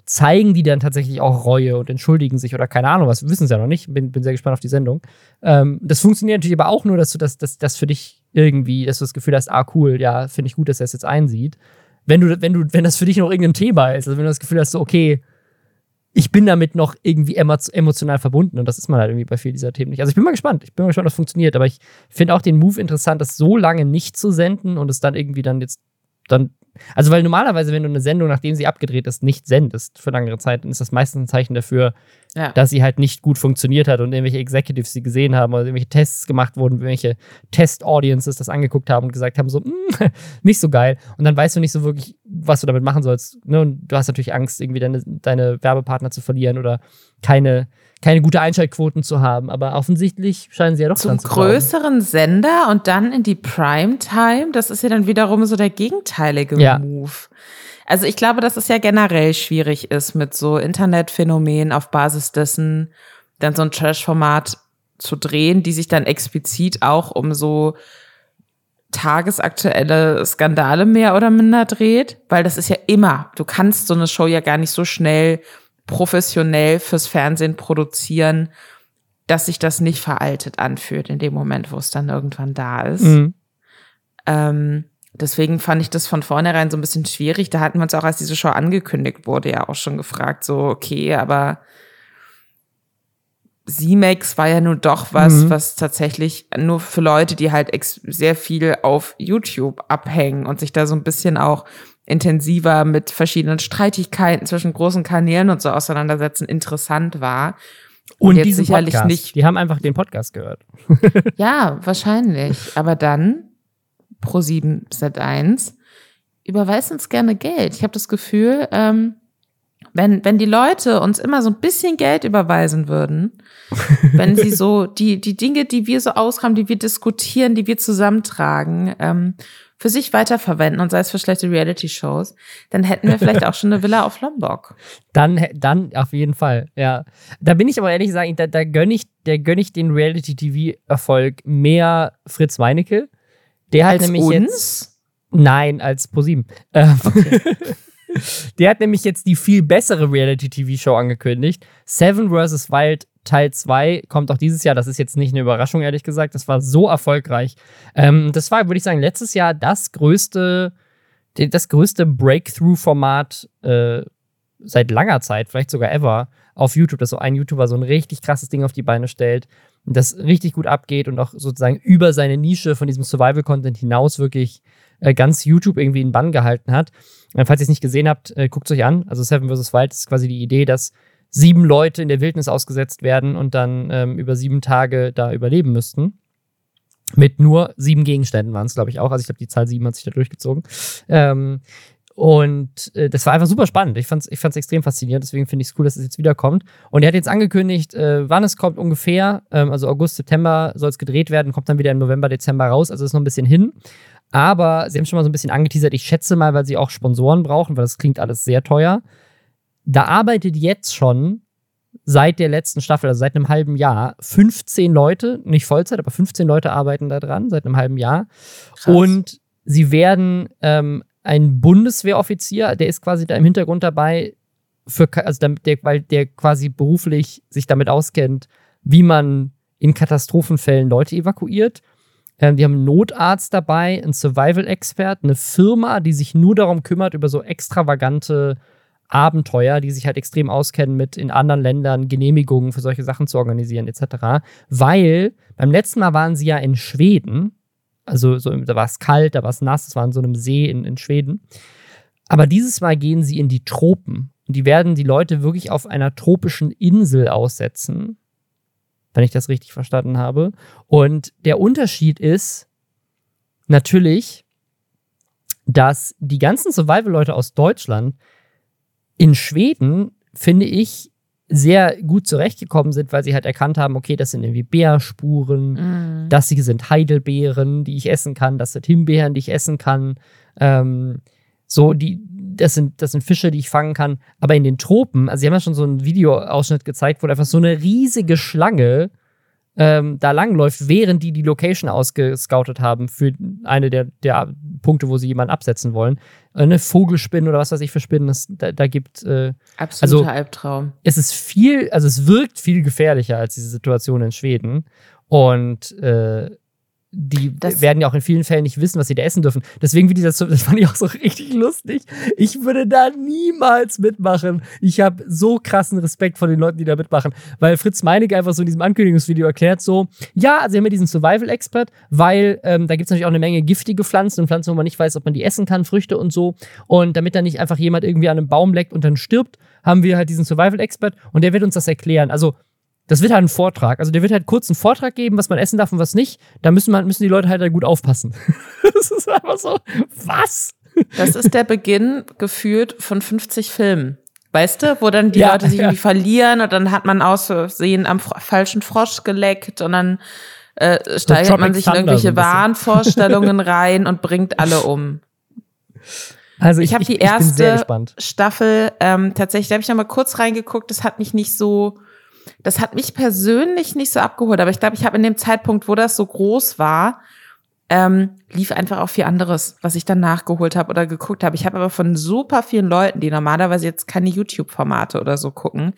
zeigen die dann tatsächlich auch Reue und entschuldigen sich oder keine Ahnung was. Wissen es ja noch nicht. Bin, bin sehr gespannt auf die Sendung. Ähm, das funktioniert natürlich aber auch nur, dass du das, das, das für dich irgendwie, dass du das Gefühl hast, ah, cool, ja, finde ich gut, dass er es jetzt einsieht. Wenn du, wenn du, wenn das für dich noch irgendein Thema ist, also wenn du das Gefühl hast, so, okay, ich bin damit noch irgendwie emotional verbunden und das ist man halt irgendwie bei vielen dieser Themen nicht. Also ich bin mal gespannt. Ich bin mal gespannt, ob das funktioniert, aber ich finde auch den Move interessant, das so lange nicht zu senden und es dann irgendwie dann jetzt dann also, weil normalerweise, wenn du eine Sendung, nachdem sie abgedreht ist, nicht sendest für längere Zeit, dann ist das meistens ein Zeichen dafür, ja. dass sie halt nicht gut funktioniert hat und irgendwelche Executives sie gesehen haben oder irgendwelche Tests gemacht wurden, irgendwelche Test-Audiences das angeguckt haben und gesagt haben, so, mm, nicht so geil. Und dann weißt du nicht so wirklich, was du damit machen sollst. Ne? Und du hast natürlich Angst, irgendwie deine, deine Werbepartner zu verlieren oder keine keine gute Einschaltquoten zu haben. Aber offensichtlich scheinen sie ja doch Zum größeren Sender und dann in die Primetime, das ist ja dann wiederum so der gegenteilige ja. Move. Also ich glaube, dass es ja generell schwierig ist, mit so Internetphänomenen auf Basis dessen dann so ein Trash-Format zu drehen, die sich dann explizit auch um so tagesaktuelle Skandale mehr oder minder dreht, weil das ist ja immer, du kannst so eine Show ja gar nicht so schnell professionell fürs Fernsehen produzieren, dass sich das nicht veraltet anfühlt in dem Moment, wo es dann irgendwann da ist. Mhm. Ähm, deswegen fand ich das von vornherein so ein bisschen schwierig. Da hatten wir uns auch, als diese Show angekündigt wurde, ja auch schon gefragt, so, okay, aber Z-Max war ja nur doch was, mhm. was tatsächlich nur für Leute, die halt sehr viel auf YouTube abhängen und sich da so ein bisschen auch intensiver mit verschiedenen Streitigkeiten zwischen großen Kanälen und so auseinandersetzen, interessant war. Und, und jetzt sicherlich Podcast. nicht. Die haben einfach den Podcast gehört. ja, wahrscheinlich. Aber dann Pro7 Set1 überweist uns gerne Geld. Ich habe das Gefühl, ähm, wenn, wenn die Leute uns immer so ein bisschen Geld überweisen würden, wenn sie so die, die Dinge, die wir so ausgraben, die wir diskutieren, die wir zusammentragen, ähm, für sich weiterverwenden und sei es für schlechte Reality-Shows, dann hätten wir vielleicht auch schon eine Villa auf Lombok. Dann, dann auf jeden Fall, ja. Da bin ich aber ehrlich gesagt, da, da gönne ich, der gönne ich den Reality-TV-Erfolg mehr Fritz Meinecke. Der hat nämlich uns? jetzt. Nein, als ProSieben. Ähm, okay. Der hat nämlich jetzt die viel bessere Reality-TV-Show angekündigt. Seven vs. Wild Teil 2 kommt auch dieses Jahr. Das ist jetzt nicht eine Überraschung, ehrlich gesagt. Das war so erfolgreich. Ähm, das war, würde ich sagen, letztes Jahr das größte, das größte Breakthrough-Format äh, seit langer Zeit, vielleicht sogar ever, auf YouTube, dass so ein YouTuber so ein richtig krasses Ding auf die Beine stellt, das richtig gut abgeht und auch sozusagen über seine Nische von diesem Survival-Content hinaus wirklich äh, ganz YouTube irgendwie in Bann gehalten hat. Äh, falls ihr es nicht gesehen habt, äh, guckt es euch an. Also Seven vs. Wild ist quasi die Idee, dass sieben Leute in der Wildnis ausgesetzt werden und dann ähm, über sieben Tage da überleben müssten. Mit nur sieben Gegenständen waren es, glaube ich, auch. Also ich glaube, die Zahl sieben hat sich da durchgezogen. Ähm, und äh, das war einfach super spannend. Ich fand es ich fand's extrem faszinierend, deswegen finde ich es cool, dass es jetzt wiederkommt. Und er hat jetzt angekündigt, äh, wann es kommt ungefähr. Ähm, also August, September soll es gedreht werden, kommt dann wieder im November, Dezember raus. Also ist noch ein bisschen hin. Aber sie haben schon mal so ein bisschen angeteasert. Ich schätze mal, weil sie auch Sponsoren brauchen, weil das klingt alles sehr teuer da arbeitet jetzt schon seit der letzten Staffel, also seit einem halben Jahr, 15 Leute, nicht Vollzeit, aber 15 Leute arbeiten da dran, seit einem halben Jahr. Krass. Und sie werden ähm, ein Bundeswehroffizier, der ist quasi da im Hintergrund dabei, für, also der, weil der quasi beruflich sich damit auskennt, wie man in Katastrophenfällen Leute evakuiert. Ähm, die haben einen Notarzt dabei, einen Survival-Expert, eine Firma, die sich nur darum kümmert, über so extravagante Abenteuer, die sich halt extrem auskennen mit in anderen Ländern Genehmigungen für solche Sachen zu organisieren etc. Weil beim letzten Mal waren sie ja in Schweden Also so, da war es kalt, da war es nass, es war in so einem See in, in Schweden. Aber dieses Mal gehen sie in die Tropen. Und die werden die Leute wirklich auf einer tropischen Insel aussetzen, wenn ich das richtig verstanden habe. Und der Unterschied ist natürlich, dass die ganzen Survival-Leute aus Deutschland in Schweden, finde ich, sehr gut zurechtgekommen sind, weil sie halt erkannt haben, okay, das sind irgendwie Bärspuren, mm. das hier sind Heidelbeeren, die ich essen kann, das sind Himbeeren, die ich essen kann. Ähm, so, die, das sind, das sind Fische, die ich fangen kann. Aber in den Tropen, also sie haben ja schon so einen Videoausschnitt gezeigt, wo einfach so eine riesige Schlange ähm, da langläuft, während die die Location ausgescoutet haben für eine der, der Punkte, wo sie jemanden absetzen wollen. Eine Vogelspinne oder was weiß ich für Spinnen, das, da, da gibt. Äh, Absoluter also, Albtraum. Es ist viel, also es wirkt viel gefährlicher als diese Situation in Schweden. Und äh, die das werden ja auch in vielen Fällen nicht wissen, was sie da essen dürfen. Deswegen, wie dieser, das fand ich auch so richtig lustig. Ich würde da niemals mitmachen. Ich habe so krassen Respekt vor den Leuten, die da mitmachen. Weil Fritz Meinecke einfach so in diesem Ankündigungsvideo erklärt so, ja, also wir haben ja diesen Survival-Expert, weil ähm, da gibt es natürlich auch eine Menge giftige Pflanzen und Pflanzen, wo man nicht weiß, ob man die essen kann, Früchte und so. Und damit da nicht einfach jemand irgendwie an einem Baum leckt und dann stirbt, haben wir halt diesen Survival-Expert und der wird uns das erklären. Also das wird halt ein Vortrag. Also der wird halt kurz einen Vortrag geben, was man essen darf und was nicht. Da müssen, man, müssen die Leute halt, gut aufpassen. das ist einfach so, was? Das ist der Beginn gefühlt von 50 Filmen. Weißt du, wo dann die ja, Leute sich ja. irgendwie verlieren und dann hat man aus Versehen am falschen Frosch geleckt und dann äh, steigert man sich in irgendwelche so Wahnvorstellungen rein und bringt alle um. Also ich, ich habe die erste Staffel ähm, tatsächlich, da habe ich noch mal kurz reingeguckt. Das hat mich nicht so das hat mich persönlich nicht so abgeholt, aber ich glaube, ich habe in dem Zeitpunkt, wo das so groß war, ähm, lief einfach auch viel anderes, was ich dann nachgeholt habe oder geguckt habe. Ich habe aber von super vielen Leuten, die normalerweise jetzt keine YouTube-Formate oder so gucken,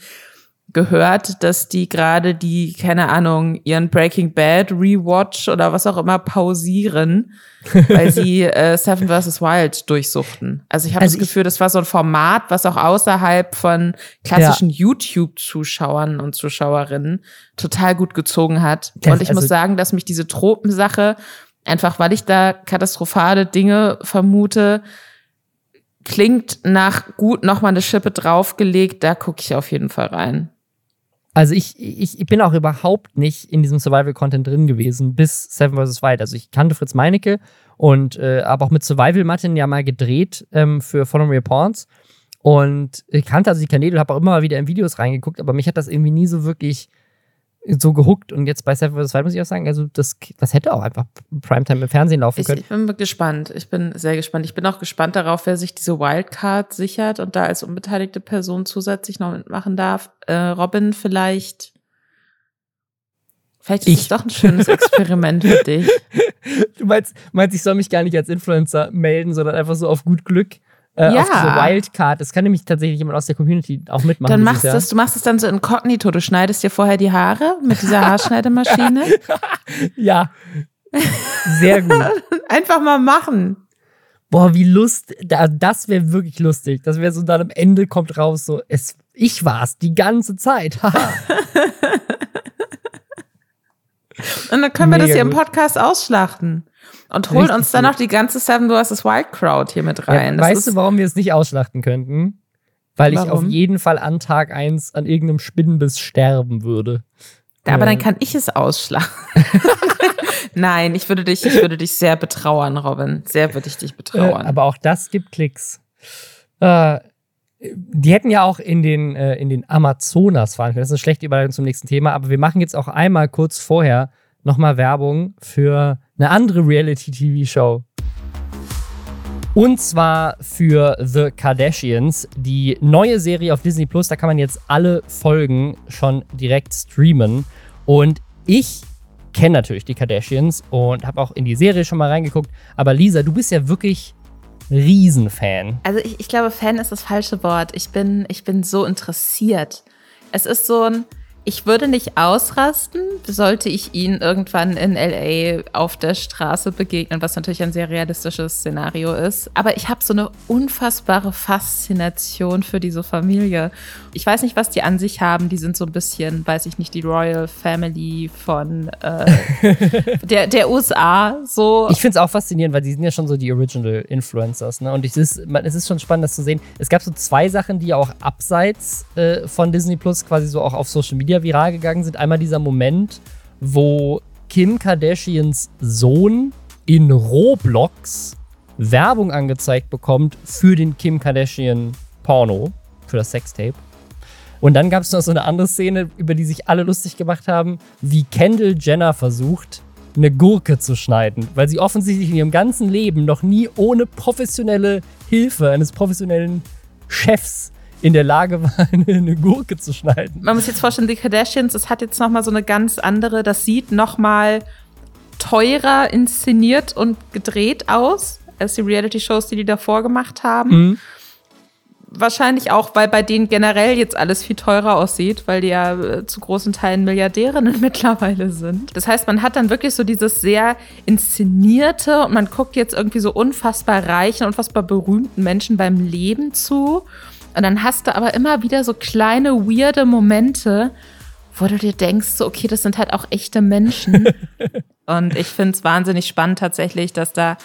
gehört, dass die gerade die, keine Ahnung, ihren Breaking Bad Rewatch oder was auch immer pausieren, weil sie äh, Seven vs. Wild durchsuchten. Also ich habe also das Gefühl, das war so ein Format, was auch außerhalb von klassischen ja. YouTube-Zuschauern und Zuschauerinnen total gut gezogen hat. Das, und ich also muss sagen, dass mich diese Tropensache, einfach weil ich da katastrophale Dinge vermute, klingt nach gut nochmal eine Schippe draufgelegt, da gucke ich auf jeden Fall rein. Also ich, ich, ich bin auch überhaupt nicht in diesem Survival-Content drin gewesen bis Seven vs. Wild. Also ich kannte Fritz Meinecke und äh, habe auch mit Survival-Martin ja mal gedreht ähm, für Follow Me Pawns. Und ich kannte also die Kanäle und habe auch immer mal wieder in Videos reingeguckt, aber mich hat das irgendwie nie so wirklich so gehuckt und jetzt bei Seven vs. Wild muss ich auch sagen, also das, das hätte auch einfach Primetime im Fernsehen laufen können. Ich, ich, bin gespannt. Ich bin sehr gespannt. Ich bin auch gespannt darauf, wer sich diese Wildcard sichert und da als unbeteiligte Person zusätzlich noch mitmachen darf. Äh, Robin vielleicht. Vielleicht ist ich. es doch ein schönes Experiment für dich. Du meinst, meinst, ich soll mich gar nicht als Influencer melden, sondern einfach so auf gut Glück äh, ja. auf diese Wildcard. Das kann nämlich tatsächlich jemand aus der Community auch mitmachen. Dann machst du das, du machst es dann so inkognito. Du schneidest dir vorher die Haare mit dieser Haarschneidemaschine. ja. Sehr gut. Einfach mal machen. Boah, wie lustig. Das wäre wirklich lustig. Das wäre so dann am Ende kommt raus so, es, ich war's die ganze Zeit. Und dann können wir das hier im Podcast ausschlachten. Und holen uns dann noch die ganze Seven vs. Wild Crowd hier mit rein. Ja, weißt du, warum wir es nicht ausschlachten könnten? Weil warum? ich auf jeden Fall an Tag 1 an irgendeinem Spinnenbiss sterben würde. Ja, aber dann kann ich es ausschlachten. Nein, ich würde dich, ich würde dich sehr betrauern, Robin. Sehr würde ich dich betrauern. Äh, aber auch das gibt Klicks. Äh, die hätten ja auch in den, äh, in den Amazonas fahren können. Das ist eine schlechte Überleitung zum nächsten Thema, aber wir machen jetzt auch einmal kurz vorher nochmal Werbung für eine andere Reality-TV-Show. Und zwar für The Kardashians, die neue Serie auf Disney Plus. Da kann man jetzt alle Folgen schon direkt streamen. Und ich kenne natürlich die Kardashians und habe auch in die Serie schon mal reingeguckt. Aber Lisa, du bist ja wirklich Riesenfan. Also ich, ich glaube, Fan ist das falsche Wort. Ich bin, ich bin so interessiert. Es ist so ein, Ich würde nicht ausrasten, sollte ich ihn irgendwann in LA auf der Straße begegnen, was natürlich ein sehr realistisches Szenario ist. Aber ich habe so eine unfassbare Faszination für diese Familie. Ich weiß nicht, was die an sich haben. Die sind so ein bisschen, weiß ich nicht, die Royal Family von äh, der, der USA. So. Ich finde es auch faszinierend, weil die sind ja schon so die Original Influencers. Ne? Und ich, es, ist, es ist schon spannend, das zu sehen. Es gab so zwei Sachen, die auch abseits äh, von Disney Plus quasi so auch auf Social Media viral gegangen sind. Einmal dieser Moment, wo Kim Kardashians Sohn in Roblox Werbung angezeigt bekommt für den Kim Kardashian Porno, für das Sextape. Und dann gab es noch so eine andere Szene, über die sich alle lustig gemacht haben, wie Kendall Jenner versucht, eine Gurke zu schneiden, weil sie offensichtlich in ihrem ganzen Leben noch nie ohne professionelle Hilfe eines professionellen Chefs in der Lage war, eine, Gurke zu schneiden. Man muss sich jetzt vorstellen, die Kardashians, es hat jetzt noch mal so eine ganz andere, das sieht noch mal teurer inszeniert und gedreht aus als die Reality-Shows, die die davor gemacht haben. Mhm. Wahrscheinlich auch, weil bei denen generell jetzt alles viel teurer aussieht, weil die ja äh, zu großen Teilen Milliardärinnen mittlerweile sind. Das heißt, man hat dann wirklich so dieses sehr inszenierte und man guckt jetzt irgendwie so unfassbar reichen, unfassbar berühmten Menschen beim Leben zu. Und dann hast du aber immer wieder so kleine, weirde Momente, wo du dir denkst, so, okay, das sind halt auch echte Menschen. und ich finde es wahnsinnig spannend tatsächlich, dass da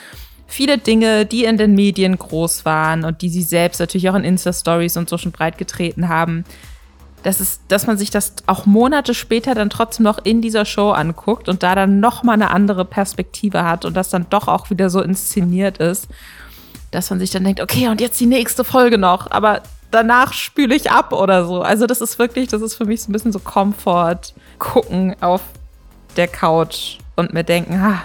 viele Dinge, die in den Medien groß waren und die sie selbst natürlich auch in Insta-Stories und so schon breit getreten haben, dass, es, dass man sich das auch Monate später dann trotzdem noch in dieser Show anguckt und da dann nochmal eine andere Perspektive hat und das dann doch auch wieder so inszeniert ist, dass man sich dann denkt, okay, und jetzt die nächste Folge noch, aber danach spüle ich ab oder so. Also das ist wirklich, das ist für mich so ein bisschen so Komfort, gucken auf der Couch und mir denken, ha,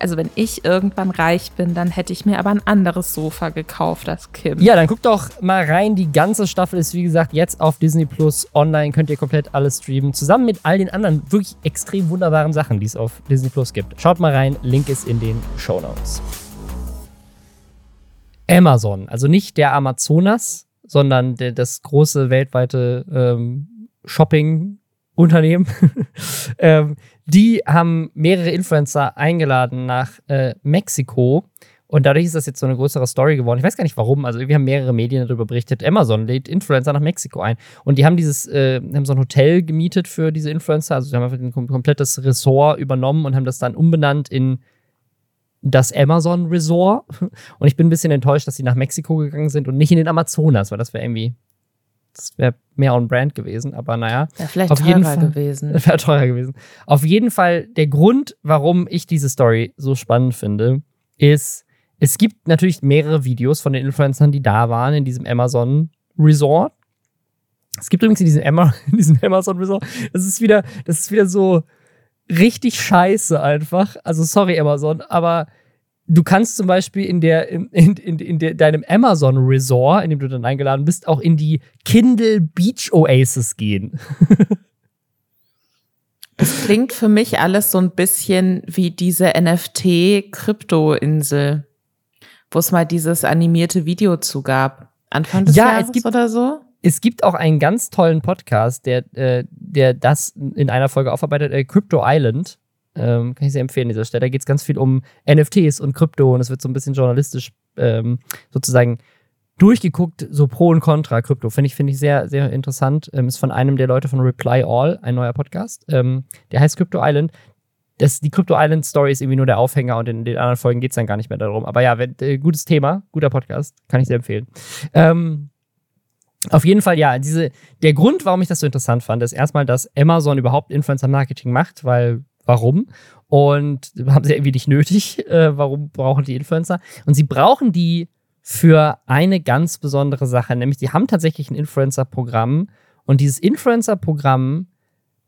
also wenn ich irgendwann reich bin, dann hätte ich mir aber ein anderes Sofa gekauft als Kim. Ja, dann guckt doch mal rein. Die ganze Staffel ist, wie gesagt, jetzt auf Disney Plus online. Könnt ihr komplett alles streamen. Zusammen mit all den anderen wirklich extrem wunderbaren Sachen, die es auf Disney Plus gibt. Schaut mal rein. Link ist in den Show Notes. Amazon, also nicht der Amazonas, sondern der, das große weltweite ähm, Shopping-Unternehmen. ähm, die haben mehrere Influencer eingeladen nach äh, Mexiko. Und dadurch ist das jetzt so eine größere Story geworden. Ich weiß gar nicht warum. Also wir haben mehrere Medien darüber berichtet. Amazon lädt Influencer nach Mexiko ein. Und die haben dieses, äh, haben so ein Hotel gemietet für diese Influencer. Also sie haben einfach ein komplettes Ressort übernommen und haben das dann umbenannt in das Amazon Resort. Und ich bin ein bisschen enttäuscht, dass sie nach Mexiko gegangen sind und nicht in den Amazonas, weil das wäre irgendwie, das wäre mehr on brand gewesen. Aber naja. Ja, vielleicht auf jeden Fall, gewesen. Wäre teurer gewesen. Auf jeden Fall, der Grund, warum ich diese Story so spannend finde, ist, es gibt natürlich mehrere Videos von den Influencern, die da waren in diesem Amazon Resort. Es gibt übrigens in diesem, Emma, in diesem Amazon Resort, das ist wieder, das ist wieder so, richtig scheiße einfach. Also sorry Amazon, aber du kannst zum Beispiel in der in, in, in der, deinem Amazon Resort, in dem du dann eingeladen bist, auch in die Kindle Beach Oasis gehen. Es klingt für mich alles so ein bisschen wie diese NFT-Krypto-Insel, wo es mal dieses animierte Video zu gab. Anfang des ja, Jahres es gibt, oder so? Es gibt auch einen ganz tollen Podcast, der, äh, der das in einer Folge aufarbeitet, äh, Crypto Island. Ähm, kann ich sehr empfehlen an dieser Stelle. Da geht es ganz viel um NFTs und Krypto und es wird so ein bisschen journalistisch ähm, sozusagen durchgeguckt, so Pro und Contra Krypto. Finde ich, finde ich sehr, sehr interessant. Ähm, ist von einem der Leute von Reply All, ein neuer Podcast. Ähm, der heißt Crypto Island. Das, die Crypto Island Story ist irgendwie nur der Aufhänger und in den anderen Folgen geht es dann gar nicht mehr darum. Aber ja, wenn, äh, gutes Thema, guter Podcast, kann ich sehr empfehlen. Ähm, auf jeden Fall, ja, diese, der Grund, warum ich das so interessant fand, ist erstmal, dass Amazon überhaupt Influencer-Marketing macht, weil warum? Und haben sie irgendwie nicht nötig. Äh, warum brauchen die Influencer? Und sie brauchen die für eine ganz besondere Sache, nämlich die haben tatsächlich ein Influencer-Programm und dieses Influencer-Programm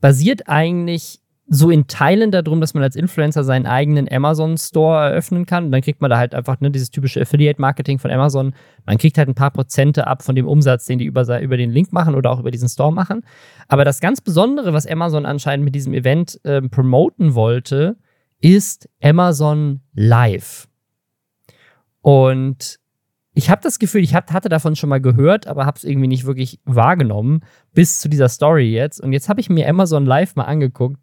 basiert eigentlich so in Teilen darum, dass man als Influencer seinen eigenen Amazon-Store eröffnen kann. Und dann kriegt man da halt einfach ne, dieses typische Affiliate-Marketing von Amazon. Man kriegt halt ein paar Prozente ab von dem Umsatz, den die über, über den Link machen oder auch über diesen Store machen. Aber das ganz Besondere, was Amazon anscheinend mit diesem Event äh, promoten wollte, ist Amazon Live. Und ich habe das Gefühl, ich hatte davon schon mal gehört, aber habe es irgendwie nicht wirklich wahrgenommen bis zu dieser Story jetzt. Und jetzt habe ich mir Amazon Live mal angeguckt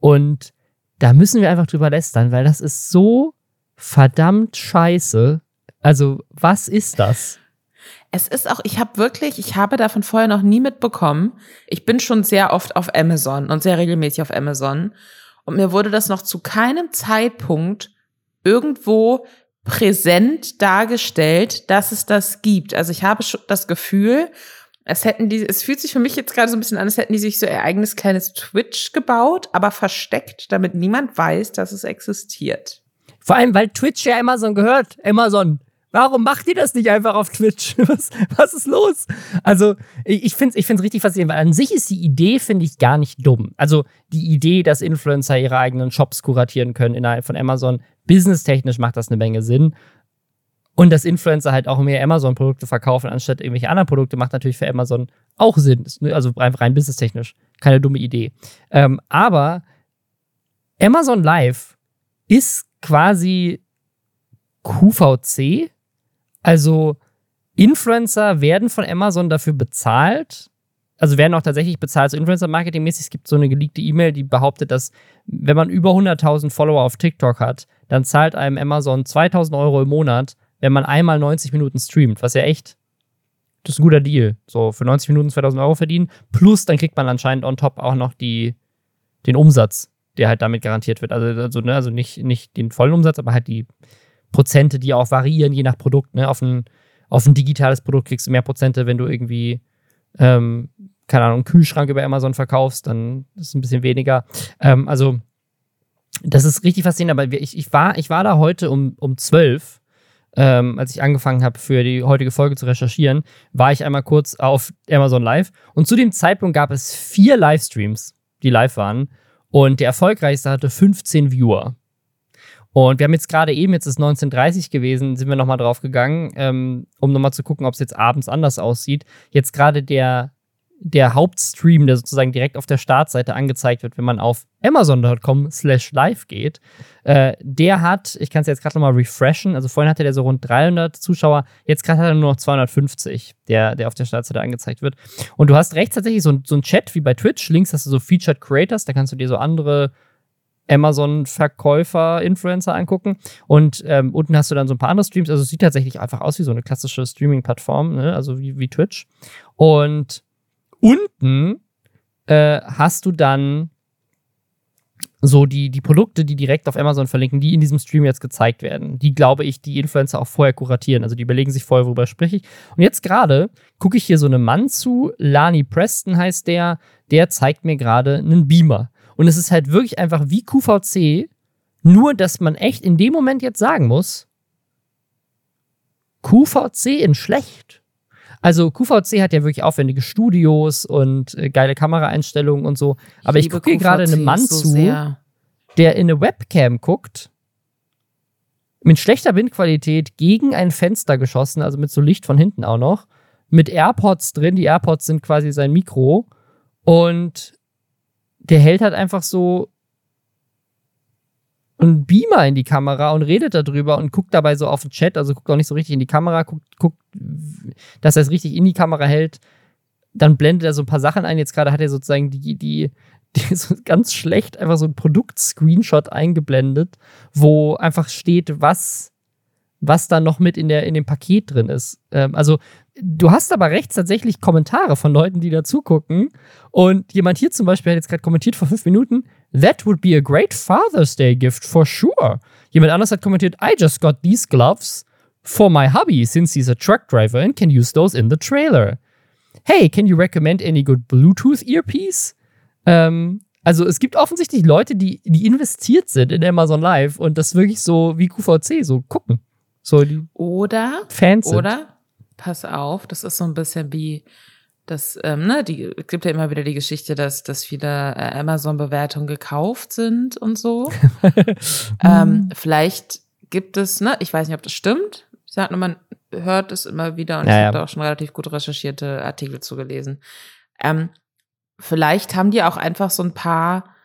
und da müssen wir einfach drüber lästern, weil das ist so verdammt scheiße. Also, was ist das? Es ist auch, ich habe wirklich, ich habe davon vorher noch nie mitbekommen. Ich bin schon sehr oft auf Amazon und sehr regelmäßig auf Amazon. Und mir wurde das noch zu keinem Zeitpunkt irgendwo präsent dargestellt, dass es das gibt. Also ich habe das Gefühl, es hätten die, es fühlt sich für mich jetzt gerade so ein bisschen an, als hätten die sich so ihr eigenes kleines Twitch gebaut, aber versteckt, damit niemand weiß, dass es existiert. Vor allem, weil Twitch ja Amazon gehört. Amazon. Warum macht ihr das nicht einfach auf Twitch? Was, was ist los? Also, ich finde es ich find's richtig faszinierend, weil an sich ist die Idee, finde ich, gar nicht dumm. Also, die Idee, dass Influencer ihre eigenen Shops kuratieren können innerhalb von Amazon, businesstechnisch macht das eine Menge Sinn. Und dass Influencer halt auch mehr Amazon-Produkte verkaufen, anstatt irgendwelche anderen Produkte, macht natürlich für Amazon auch Sinn. Also rein, rein businesstechnisch. Keine dumme Idee. Ähm, aber Amazon Live ist quasi QVC. Also Influencer werden von Amazon dafür bezahlt, also werden auch tatsächlich bezahlt, so Influencer-Marketing-mäßig. Es gibt so eine geleakte E-Mail, die behauptet, dass wenn man über 100.000 Follower auf TikTok hat, dann zahlt einem Amazon 2.000 Euro im Monat, wenn man einmal 90 Minuten streamt, was ja echt, das ist ein guter Deal. So für 90 Minuten 2.000 Euro verdienen, plus dann kriegt man anscheinend on top auch noch die, den Umsatz, der halt damit garantiert wird. Also, also, ne, also nicht, nicht den vollen Umsatz, aber halt die Prozente, die auch variieren, je nach Produkt. Ne? Auf, ein, auf ein digitales Produkt kriegst du mehr Prozente, wenn du irgendwie ähm, keine Ahnung, einen Kühlschrank über Amazon verkaufst, dann ist es ein bisschen weniger. Ähm, also, das ist richtig faszinierend, aber ich, ich, war, ich war da heute um, um 12, ähm, als ich angefangen habe, für die heutige Folge zu recherchieren, war ich einmal kurz auf Amazon Live und zu dem Zeitpunkt gab es vier Livestreams, die live waren und der erfolgreichste hatte 15 Viewer. Und wir haben jetzt gerade eben, jetzt ist 19.30 gewesen, sind wir nochmal drauf gegangen, ähm, um nochmal zu gucken, ob es jetzt abends anders aussieht. Jetzt gerade der, der Hauptstream, der sozusagen direkt auf der Startseite angezeigt wird, wenn man auf amazon.com slash live geht, äh, der hat, ich kann es jetzt gerade nochmal refreshen, also vorhin hatte der so rund 300 Zuschauer, jetzt gerade hat er nur noch 250, der, der auf der Startseite angezeigt wird. Und du hast rechts tatsächlich so, so ein Chat wie bei Twitch, links hast du so Featured Creators, da kannst du dir so andere Amazon-Verkäufer, Influencer angucken. Und ähm, unten hast du dann so ein paar andere Streams. Also es sieht tatsächlich einfach aus wie so eine klassische Streaming-Plattform, ne? also wie, wie Twitch. Und unten äh, hast du dann so die, die Produkte, die direkt auf Amazon verlinken, die in diesem Stream jetzt gezeigt werden. Die, glaube ich, die Influencer auch vorher kuratieren. Also die überlegen sich vorher, worüber spreche ich. Und jetzt gerade gucke ich hier so einem Mann zu, Lani Preston heißt der, der zeigt mir gerade einen Beamer. Und es ist halt wirklich einfach wie QVC, nur dass man echt in dem Moment jetzt sagen muss, QVC in schlecht. Also QVC hat ja wirklich aufwendige Studios und äh, geile Kameraeinstellungen und so. Aber ich, ich gucke hier gerade einem Mann so zu, sehr. der in eine Webcam guckt, mit schlechter Bildqualität gegen ein Fenster geschossen, also mit so Licht von hinten auch noch, mit AirPods drin. Die AirPods sind quasi sein Mikro und der hält halt einfach so einen Beamer in die Kamera und redet darüber und guckt dabei so auf den Chat, also guckt auch nicht so richtig in die Kamera, guckt, guckt dass er es richtig in die Kamera hält. Dann blendet er so ein paar Sachen ein. Jetzt gerade hat er sozusagen die, die, die so ganz schlecht einfach so ein Produkt-Screenshot eingeblendet, wo einfach steht, was, was da noch mit in, der, in dem Paket drin ist. Ähm, also Du hast aber rechts tatsächlich Kommentare von Leuten, die da zugucken. Und jemand hier zum Beispiel hat jetzt gerade kommentiert vor fünf Minuten, That would be a great Father's Day gift for sure. Jemand anders hat kommentiert, I just got these gloves for my hubby since he's a truck driver and can use those in the trailer. Hey, can you recommend any good Bluetooth earpiece? Ähm, also es gibt offensichtlich Leute, die, die investiert sind in Amazon Live und das wirklich so wie QVC so gucken. So die oder Fans sind. Oder pass auf, das ist so ein bisschen wie das, ähm, ne, die, es gibt ja immer wieder die Geschichte, dass, dass viele äh, Amazon-Bewertungen gekauft sind und so. ähm, vielleicht gibt es, ne, ich weiß nicht, ob das stimmt. Ich sag nur, man hört es immer wieder und ja, ich habe ja. da auch schon relativ gut recherchierte Artikel zugelesen. Ähm, vielleicht haben die auch einfach so ein paar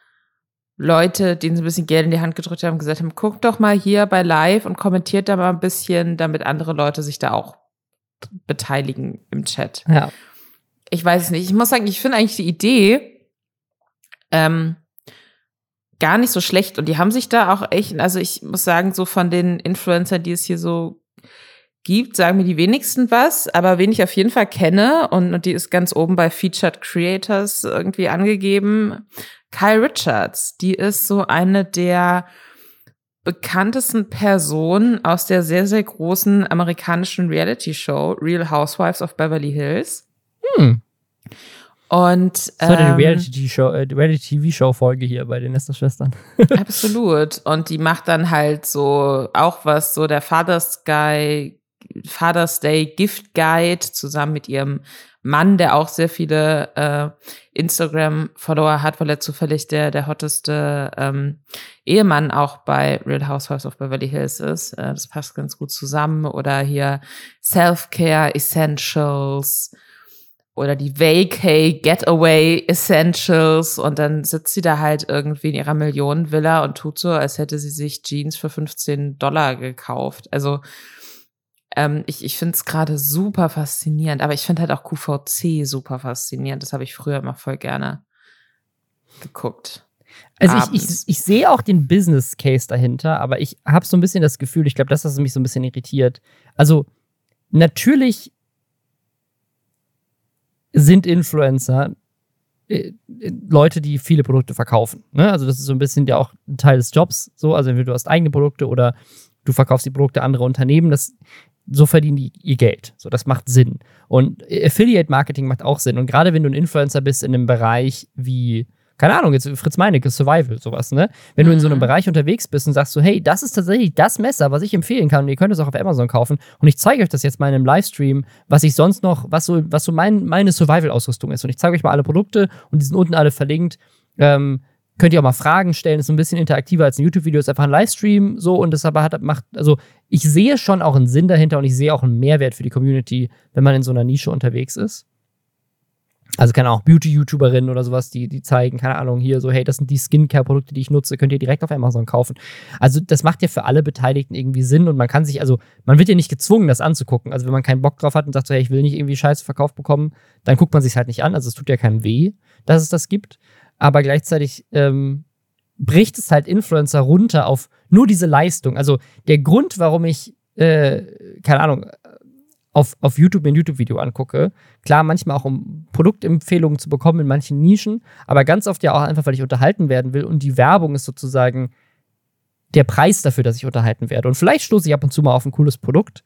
Leute, denen sie ein bisschen Geld in die Hand gedrückt haben, gesagt haben, guckt doch mal hier bei Live und kommentiert da mal ein bisschen, damit andere Leute sich da auch beteiligen im Chat. Ja. Ich weiß es nicht. Ich muss sagen, ich finde eigentlich die Idee ähm, gar nicht so schlecht. Und die haben sich da auch echt, also ich muss sagen, so von den Influencern, die es hier so gibt, sagen mir die wenigsten was, aber wen ich auf jeden Fall kenne, und, und die ist ganz oben bei Featured Creators irgendwie angegeben, Kyle Richards. Die ist so eine der bekanntesten Personen aus der sehr, sehr großen amerikanischen Reality-Show Real Housewives of Beverly Hills. Hm. Und Das war ähm, die Reality-TV-Show äh, Reality-TV-Folge hier bei den Nesterschwestern. Absolut. Und die macht dann halt so auch was, so der Father's Guy, Father's Day Gift Guide zusammen mit ihrem Mann, der auch sehr viele äh, Instagram-Follower hat, weil er zufällig der, der hotteste ähm, Ehemann auch bei Real Housewives of Beverly Hills ist. Äh, das passt ganz gut zusammen. Oder hier Self-Care Essentials oder die Vacay Getaway Essentials und dann sitzt sie da halt irgendwie in ihrer Millionenvilla und tut so, als hätte sie sich Jeans für 15 Dollar gekauft. Also ähm, ich, ich finde es gerade super faszinierend, aber ich finde halt auch QVC super faszinierend. Das habe ich früher immer voll gerne geguckt. Also ich, Abends. ich, ich sehe auch den Business Case dahinter, aber ich habe so ein bisschen das Gefühl, ich glaube, das, was mich so ein bisschen irritiert. Also natürlich sind Influencer äh, äh, Leute, die viele Produkte verkaufen. Ne? Also das ist so ein bisschen ja auch ein Teil des Jobs. So, also entweder du hast eigene Produkte oder du verkaufst die Produkte anderer Unternehmen. Das, so verdienen die ihr Geld. So, das macht Sinn. Und Affiliate Marketing macht auch Sinn. Und gerade wenn du ein Influencer bist in einem Bereich wie keine Ahnung, jetzt Fritz Meinecke, Survival, sowas, ne? Wenn du in so einem Mhm. Bereich unterwegs bist und sagst so, hey, das ist tatsächlich das Messer, was ich empfehlen kann und ihr könnt es auch auf Amazon kaufen und ich zeige euch das jetzt mal in einem Livestream, was ich sonst noch, was so, was so mein, meine Survival-Ausrüstung ist und ich zeige euch mal alle Produkte und die sind unten alle verlinkt, ähm, könnt ihr auch mal Fragen stellen, ist ein bisschen interaktiver als ein YouTube-Video, ist einfach ein Livestream so und das aber hat, macht, also ich sehe schon auch einen Sinn dahinter und ich sehe auch einen Mehrwert für die Community, wenn man in so einer Nische unterwegs ist. Also Ahnung, auch Beauty-YouTuberinnen oder sowas, die, die zeigen, keine Ahnung, hier so, hey, das sind die Skincare-Produkte, die ich nutze, könnt ihr direkt auf Amazon kaufen. Also das macht ja für alle Beteiligten irgendwie Sinn und man kann sich, also man wird ja nicht gezwungen, das anzugucken. Also wenn man keinen Bock drauf hat und sagt so, hey, ich will nicht irgendwie Scheiße verkauft bekommen, dann guckt man sich halt nicht an. Also es tut ja keinem weh, dass es das gibt. Aber gleichzeitig ähm, bricht es halt Influencer runter auf nur diese Leistung. Also der Grund, warum ich, äh, keine Ahnung, auf, auf YouTube ein YouTube-Video angucke. Klar, manchmal auch um Produktempfehlungen zu bekommen in manchen Nischen, aber ganz oft ja auch einfach, weil ich unterhalten werden will und die Werbung ist sozusagen der Preis dafür, dass ich unterhalten werde. Und vielleicht stoße ich ab und zu mal auf ein cooles Produkt,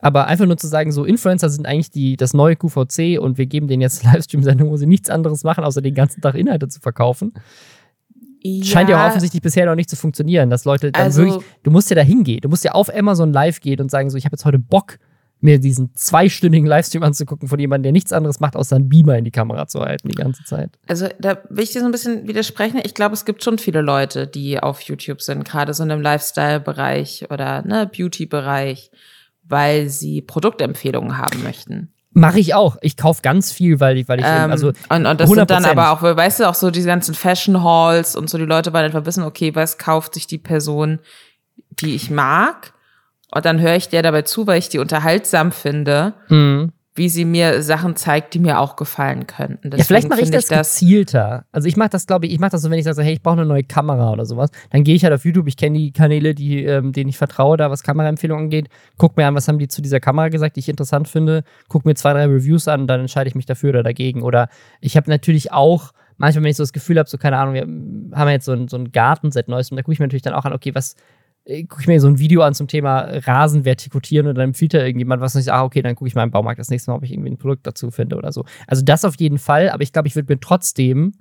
aber einfach nur zu sagen, so Influencer sind eigentlich die, das neue QVC und wir geben denen jetzt Livestream-Sendung, wo sie nichts anderes machen, außer den ganzen Tag Inhalte zu verkaufen. Scheint ja auch offensichtlich bisher noch nicht zu funktionieren, dass Leute dann Also- wirklich, du musst ja da hingehen, du musst ja auf Amazon live gehen und sagen so, ich habe jetzt heute Bock, mir diesen zweistündigen Livestream anzugucken von jemandem, der nichts anderes macht, außer einen Beamer in die Kamera zu halten die ganze Zeit. Also da will ich dir so ein bisschen widersprechen. Ich glaube, es gibt schon viele Leute, die auf YouTube sind, gerade so in dem Lifestyle-Bereich oder ne, Beauty-Bereich, weil sie Produktempfehlungen haben möchten. Mache ich auch. Ich kaufe ganz viel, weil ich, weil ich, Ähm, also und, und das sind dann 100%. aber auch, weißt du, auch so diese ganzen Fashion Halls und so, die Leute wollen einfach wissen, okay, was kauft sich die Person, die ich mag? Und dann höre ich der dabei zu, weil ich die unterhaltsam finde, Mhm. Wie sie mir Sachen zeigt, die mir auch gefallen könnten. Ja, vielleicht mache ich finde das, gezielter. Also ich mache das, glaube ich, ich mache das so, wenn ich sage, hey, ich brauche eine neue Kamera oder sowas, dann gehe ich halt auf YouTube, ich kenne die Kanäle, die, ähm, denen ich vertraue, da was Kameraempfehlungen angeht, guck mir an, was haben die zu dieser Kamera gesagt, die ich interessant finde, guck mir zwei, drei Reviews an, dann entscheide ich mich dafür oder dagegen. Oder ich habe natürlich auch, manchmal, wenn ich so das Gefühl habe, so keine Ahnung, wir haben jetzt so ein, so ein Garten seit neuestem, da gucke ich mir natürlich dann auch an, okay, was gucke ich mir so ein Video an zum Thema Rasen vertikutieren und dann empfiehlt da irgendjemand was und ich sage, ah, okay, dann gucke ich mal im Baumarkt das nächste Mal, ob ich irgendwie ein Produkt dazu finde oder so. Also das auf jeden Fall, aber ich glaube, ich würde mir trotzdem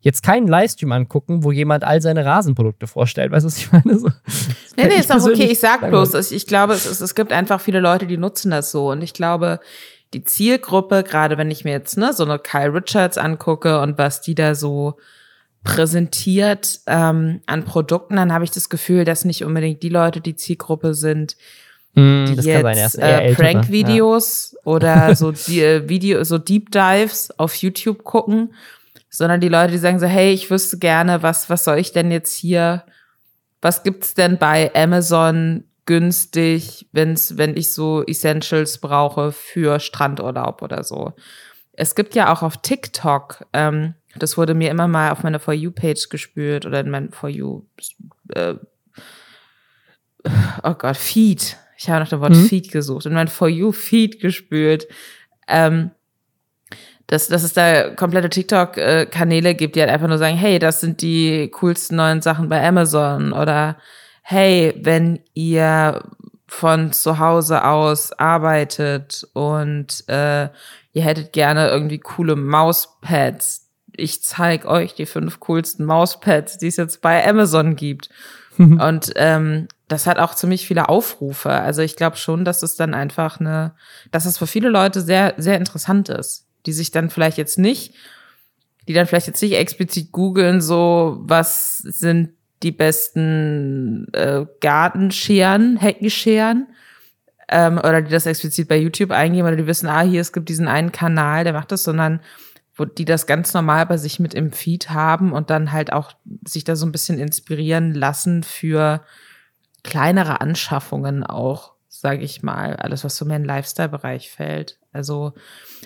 jetzt keinen Livestream angucken, wo jemand all seine Rasenprodukte vorstellt. Weißt du, was ich meine? So, Nee, nee, ist auch okay. Ich sag bloß, ich, ich glaube, es, es, es gibt einfach viele Leute, die nutzen das so. Und ich glaube, die Zielgruppe, gerade wenn ich mir jetzt ne, so eine Kyle Richards angucke und was die da so präsentiert ähm, an Produkten, dann habe ich das Gefühl, dass nicht unbedingt die Leute die Zielgruppe sind, Hm, die jetzt äh, Prank-Videos oder so die, äh, Video, so Deep Dives auf YouTube gucken, sondern die Leute, die sagen so, hey, ich wüsste gerne, was, was soll ich denn jetzt hier, was gibt's denn bei Amazon günstig, wenn's, wenn ich so Essentials brauche für Strandurlaub oder so. Es gibt ja auch auf TikTok, ähm, das wurde mir immer mal auf meine For You-Page gespürt oder in mein For You, äh, oh Gott, Feed. Ich habe nach dem Wort mhm. Feed gesucht, in mein For You-Feed gespürt. Ähm, dass, dass es da komplette TikTok-Kanäle gibt, die halt einfach nur sagen, hey, das sind die coolsten neuen Sachen bei Amazon oder hey, wenn ihr von zu Hause aus arbeitet und äh, ihr hättet gerne irgendwie coole Mauspads, ich zeige euch die fünf coolsten Mauspads, die es jetzt bei Amazon gibt. und ähm, das hat auch ziemlich viele Aufrufe. Also ich glaube schon, dass es dann einfach eine, dass es für viele Leute sehr, sehr interessant ist die sich dann vielleicht jetzt nicht, die dann vielleicht jetzt nicht explizit googeln, so was sind die besten äh, Gartenscheren, Heckenscheren, ähm, oder die das explizit bei YouTube eingeben oder die wissen, ah, hier, es gibt diesen einen Kanal, der macht das, sondern wo die das ganz normal bei sich mit im Feed haben und dann halt auch sich da so ein bisschen inspirieren lassen für kleinere Anschaffungen auch, sage ich mal, alles, was so mehr in den Lifestyle-Bereich fällt. Also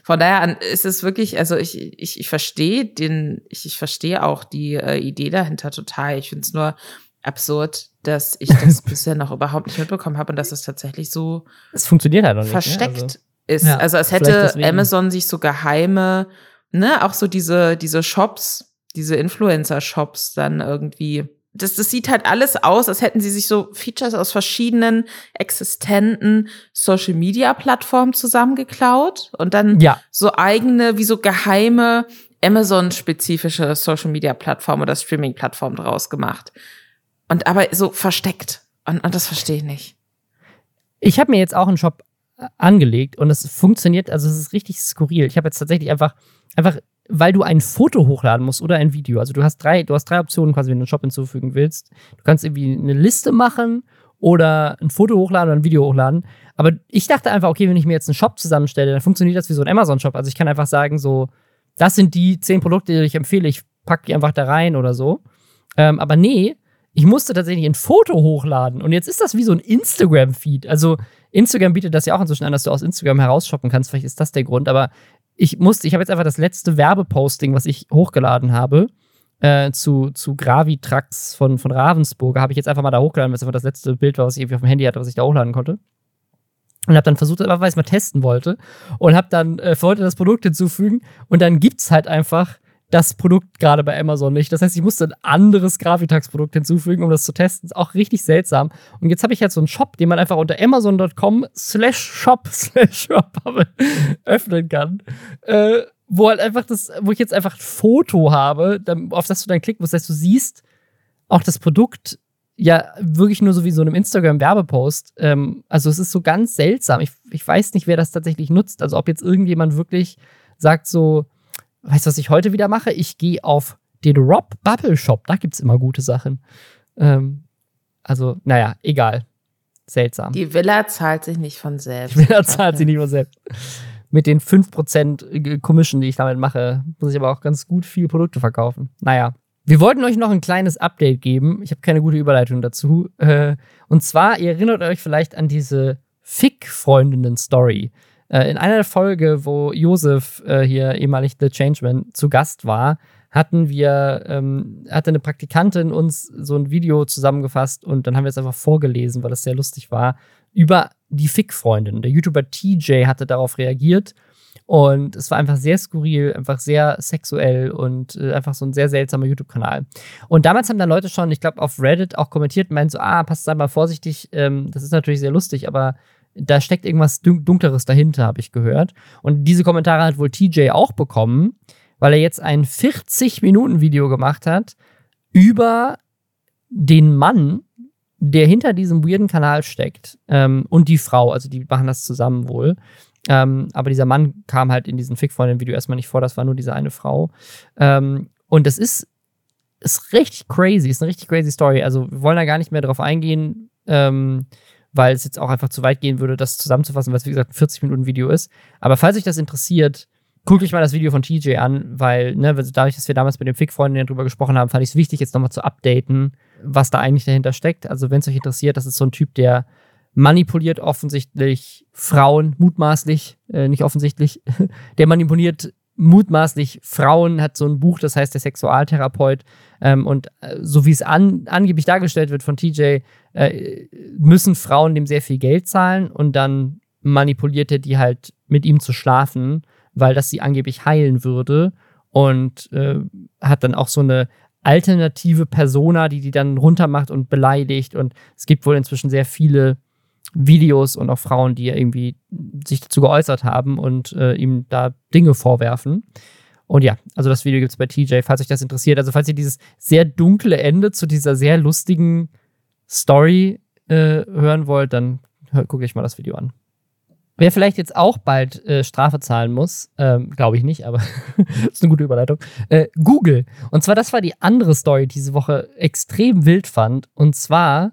von daher ist es wirklich, also ich, ich, ich verstehe den, ich, ich verstehe auch die äh, Idee dahinter total. Ich finde es nur absurd, dass ich das bisher noch überhaupt nicht mitbekommen habe und dass es tatsächlich so es funktioniert halt noch nicht, ne? versteckt ne? also, ist. Ja, also als hätte Amazon sich so geheime, ne, auch so diese, diese Shops, diese Influencer-Shops dann irgendwie das, das sieht halt alles aus, als hätten sie sich so Features aus verschiedenen existenten Social Media Plattformen zusammengeklaut und dann ja. so eigene, wie so geheime Amazon-spezifische Social Media Plattform oder Streaming-Plattform draus gemacht. Und aber so versteckt. Und, und das verstehe ich nicht. Ich habe mir jetzt auch einen Shop angelegt und es funktioniert, also es ist richtig skurril. Ich habe jetzt tatsächlich einfach, einfach weil du ein Foto hochladen musst oder ein Video. Also du hast drei, du hast drei Optionen quasi, wenn du einen Shop hinzufügen willst. Du kannst irgendwie eine Liste machen oder ein Foto hochladen oder ein Video hochladen. Aber ich dachte einfach, okay, wenn ich mir jetzt einen Shop zusammenstelle, dann funktioniert das wie so ein Amazon-Shop. Also ich kann einfach sagen, so, das sind die zehn Produkte, die ich empfehle, ich packe die einfach da rein oder so. Ähm, aber nee, ich musste tatsächlich ein Foto hochladen. Und jetzt ist das wie so ein Instagram-Feed. Also Instagram bietet das ja auch inzwischen an, dass du aus Instagram herausshoppen kannst. Vielleicht ist das der Grund. Aber ich musste, ich habe jetzt einfach das letzte Werbeposting, was ich hochgeladen habe, äh, zu, zu Gravitrax von, von Ravensburg, habe ich jetzt einfach mal da hochgeladen, weil es einfach das letzte Bild war, was ich irgendwie auf dem Handy hatte, was ich da hochladen konnte. Und habe dann versucht, einfach weil ich es mal testen wollte. Und habe dann äh, heute das Produkt hinzufügen. Und dann gibt es halt einfach das Produkt gerade bei Amazon nicht. Das heißt, ich musste ein anderes Gravitax-Produkt hinzufügen, um das zu testen. Ist auch richtig seltsam. Und jetzt habe ich halt so einen Shop, den man einfach unter amazon.com slash shop slash öffnen kann. Äh, wo halt einfach das, wo ich jetzt einfach ein Foto habe, auf das du dann klicken musst. Das heißt, du siehst auch das Produkt ja wirklich nur so wie so einem Instagram-Werbepost. Ähm, also es ist so ganz seltsam. Ich, ich weiß nicht, wer das tatsächlich nutzt. Also ob jetzt irgendjemand wirklich sagt so, weißt du, was ich heute wieder mache? Ich gehe auf den Rob Bubble Shop. Da gibt es immer gute Sachen. Ähm, also, naja, egal. Seltsam. Die Villa zahlt sich nicht von selbst. Die Villa zahlt sich nicht von selbst. Mit den 5% Commission, die ich damit mache, muss ich aber auch ganz gut viele Produkte verkaufen. Naja. Wir wollten euch noch ein kleines Update geben. Ich habe keine gute Überleitung dazu. Äh, und zwar, ihr erinnert euch vielleicht an diese Fick-Freundinnen-Story. Äh, in einer Folge, wo Josef äh, hier ehemalig The Changeman zu Gast war, hatten wir, ähm, hatte eine Praktikantin uns so ein Video zusammengefasst und dann haben wir es einfach vorgelesen, weil das sehr lustig war, über die Fick-Freundin. Der YouTuber TJ hatte darauf reagiert und es war einfach sehr skurril, einfach sehr sexuell und äh, einfach so ein sehr seltsamer YouTube-Kanal. Und damals haben dann Leute schon, ich glaube, auf Reddit auch kommentiert und meinten so, ah, passt mal vorsichtig, ähm, das ist natürlich sehr lustig, aber da steckt irgendwas Dunkleres dahinter, habe ich gehört. Und diese Kommentare hat wohl TJ auch bekommen, weil er jetzt ein 40-Minuten-Video gemacht hat über den Mann, der hinter diesem weirden Kanal steckt ähm, und die Frau. Also die machen das zusammen wohl. Ähm, aber dieser Mann kam halt in diesem Fick-Freundin-Video erstmal nicht vor, das war nur diese eine Frau. Ähm, und das ist, ist richtig crazy, ist eine richtig crazy Story. Also wir wollen da gar nicht mehr drauf eingehen. Ähm, weil es jetzt auch einfach zu weit gehen würde, das zusammenzufassen, was wie gesagt ein 40 Minuten Video ist. Aber falls euch das interessiert, guckt euch mal das Video von TJ an, weil, ne, dadurch, dass wir damals mit den Fick-Freunden drüber gesprochen haben, fand ich es wichtig, jetzt nochmal zu updaten, was da eigentlich dahinter steckt. Also, wenn es euch interessiert, das ist so ein Typ, der manipuliert offensichtlich Frauen, mutmaßlich, äh, nicht offensichtlich, der manipuliert mutmaßlich Frauen, hat so ein Buch, das heißt der Sexualtherapeut. Ähm, und äh, so wie es an, angeblich dargestellt wird von TJ, äh, müssen Frauen dem sehr viel Geld zahlen und dann manipuliert er die halt mit ihm zu schlafen, weil das sie angeblich heilen würde. Und äh, hat dann auch so eine alternative Persona, die die dann runtermacht und beleidigt. Und es gibt wohl inzwischen sehr viele Videos und auch Frauen, die irgendwie sich dazu geäußert haben und äh, ihm da Dinge vorwerfen. Und ja, also das Video gibt es bei TJ, falls euch das interessiert. Also falls ihr dieses sehr dunkle Ende zu dieser sehr lustigen Story äh, hören wollt, dann guckt euch mal das Video an. Wer vielleicht jetzt auch bald äh, Strafe zahlen muss, ähm, glaube ich nicht, aber ist eine gute Überleitung. Äh, Google. Und zwar, das war die andere Story, die diese Woche extrem wild fand. Und zwar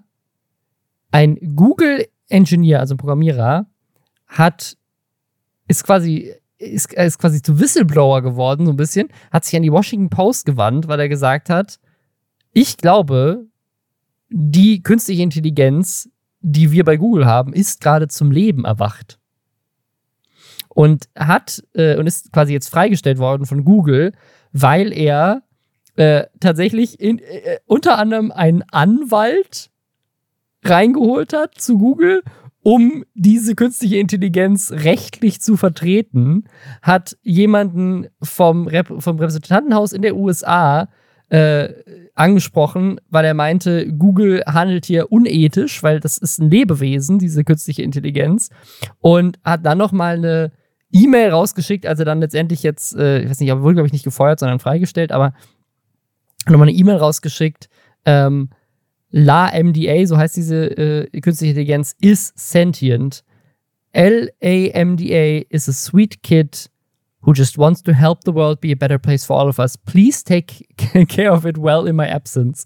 ein Google Engineer, also ein Programmierer, hat, ist quasi, ist, ist quasi zu Whistleblower geworden, so ein bisschen, hat sich an die Washington Post gewandt, weil er gesagt hat, ich glaube, die künstliche Intelligenz, die wir bei Google haben, ist gerade zum Leben erwacht. Und hat äh, und ist quasi jetzt freigestellt worden von Google, weil er äh, tatsächlich in, äh, unter anderem einen Anwalt reingeholt hat zu Google, um diese künstliche Intelligenz rechtlich zu vertreten, hat jemanden vom, Rep vom Repräsentantenhaus in der USA äh, angesprochen, weil er meinte, Google handelt hier unethisch, weil das ist ein Lebewesen, diese künstliche Intelligenz, und hat dann noch mal eine E-Mail rausgeschickt, als er dann letztendlich jetzt, äh, ich weiß nicht, er wurde glaube ich nicht gefeuert, sondern freigestellt, aber nochmal eine E-Mail rausgeschickt, ähm, LaMDA, so heißt diese äh, künstliche Intelligenz, is sentient. LAMDA is a sweet kid who just wants to help the world be a better place for all of us. Please take care of it well in my absence.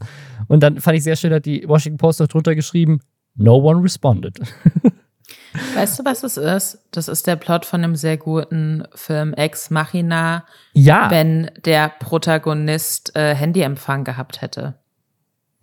Und dann fand ich sehr schön, hat die Washington Post noch drunter geschrieben, no one responded. Weißt du, was es ist? Das ist der Plot von einem sehr guten Film Ex Machina. Ja. Wenn der Protagonist äh, Handyempfang gehabt hätte.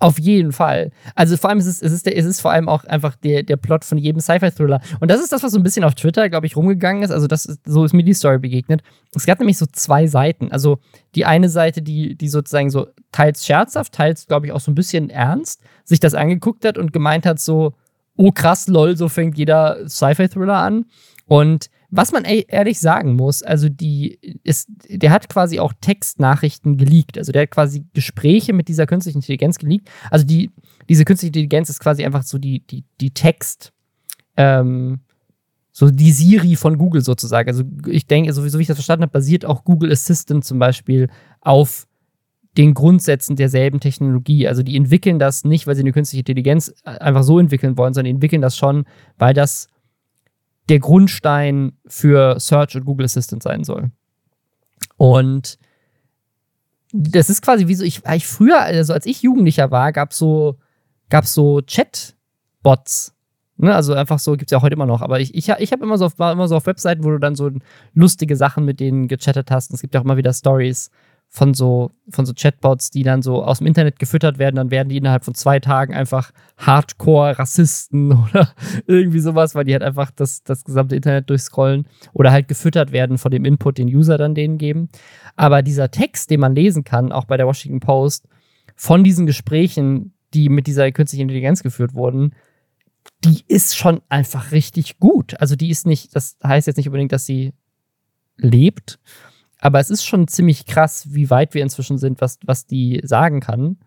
Auf jeden Fall. Also vor allem ist es, es ist, der, es ist vor allem auch einfach der, der Plot von jedem Sci-Fi-Thriller. Und das ist das, was so ein bisschen auf Twitter, glaube ich, rumgegangen ist. Also das ist, so ist mir die Story begegnet. Es gab nämlich so zwei Seiten. Also die eine Seite, die, die sozusagen so teils scherzhaft, teils, glaube ich, auch so ein bisschen ernst sich das angeguckt hat und gemeint hat so, oh krass, lol, so fängt jeder Sci-Fi-Thriller an. Und was man ehrlich sagen muss, also die ist, der hat quasi auch Textnachrichten geleakt. Also der hat quasi Gespräche mit dieser künstlichen Intelligenz geleakt. Also die, diese künstliche Intelligenz ist quasi einfach so die, die, die Text, ähm, so die Siri von Google sozusagen. Also ich denke, so wie ich das verstanden habe, basiert auch Google Assistant zum Beispiel auf den Grundsätzen derselben Technologie. Also die entwickeln das nicht, weil sie eine künstliche Intelligenz einfach so entwickeln wollen, sondern die entwickeln das schon, weil das der Grundstein für Search und Google Assistant sein soll. Und das ist quasi wie so, ich, ich früher, also als ich Jugendlicher war, gab es so, gab's so Chat-Bots. Ne? Also einfach so, gibt es ja auch heute immer noch. Aber ich, ich, ich habe immer so, war immer so auf Webseiten, wo du dann so lustige Sachen mit denen gechattet hast. Und es gibt ja auch immer wieder Stories von so, von so Chatbots, die dann so aus dem Internet gefüttert werden, dann werden die innerhalb von zwei Tagen einfach Hardcore-Rassisten oder irgendwie sowas, weil die halt einfach das, das gesamte Internet durchscrollen oder halt gefüttert werden von dem Input, den User dann denen geben. Aber dieser Text, den man lesen kann, auch bei der Washington Post, von diesen Gesprächen, die mit dieser künstlichen Intelligenz geführt wurden, die ist schon einfach richtig gut. Also die ist nicht, das heißt jetzt nicht unbedingt, dass sie lebt, aber es ist schon ziemlich krass, wie weit wir inzwischen sind, was, was die sagen kann.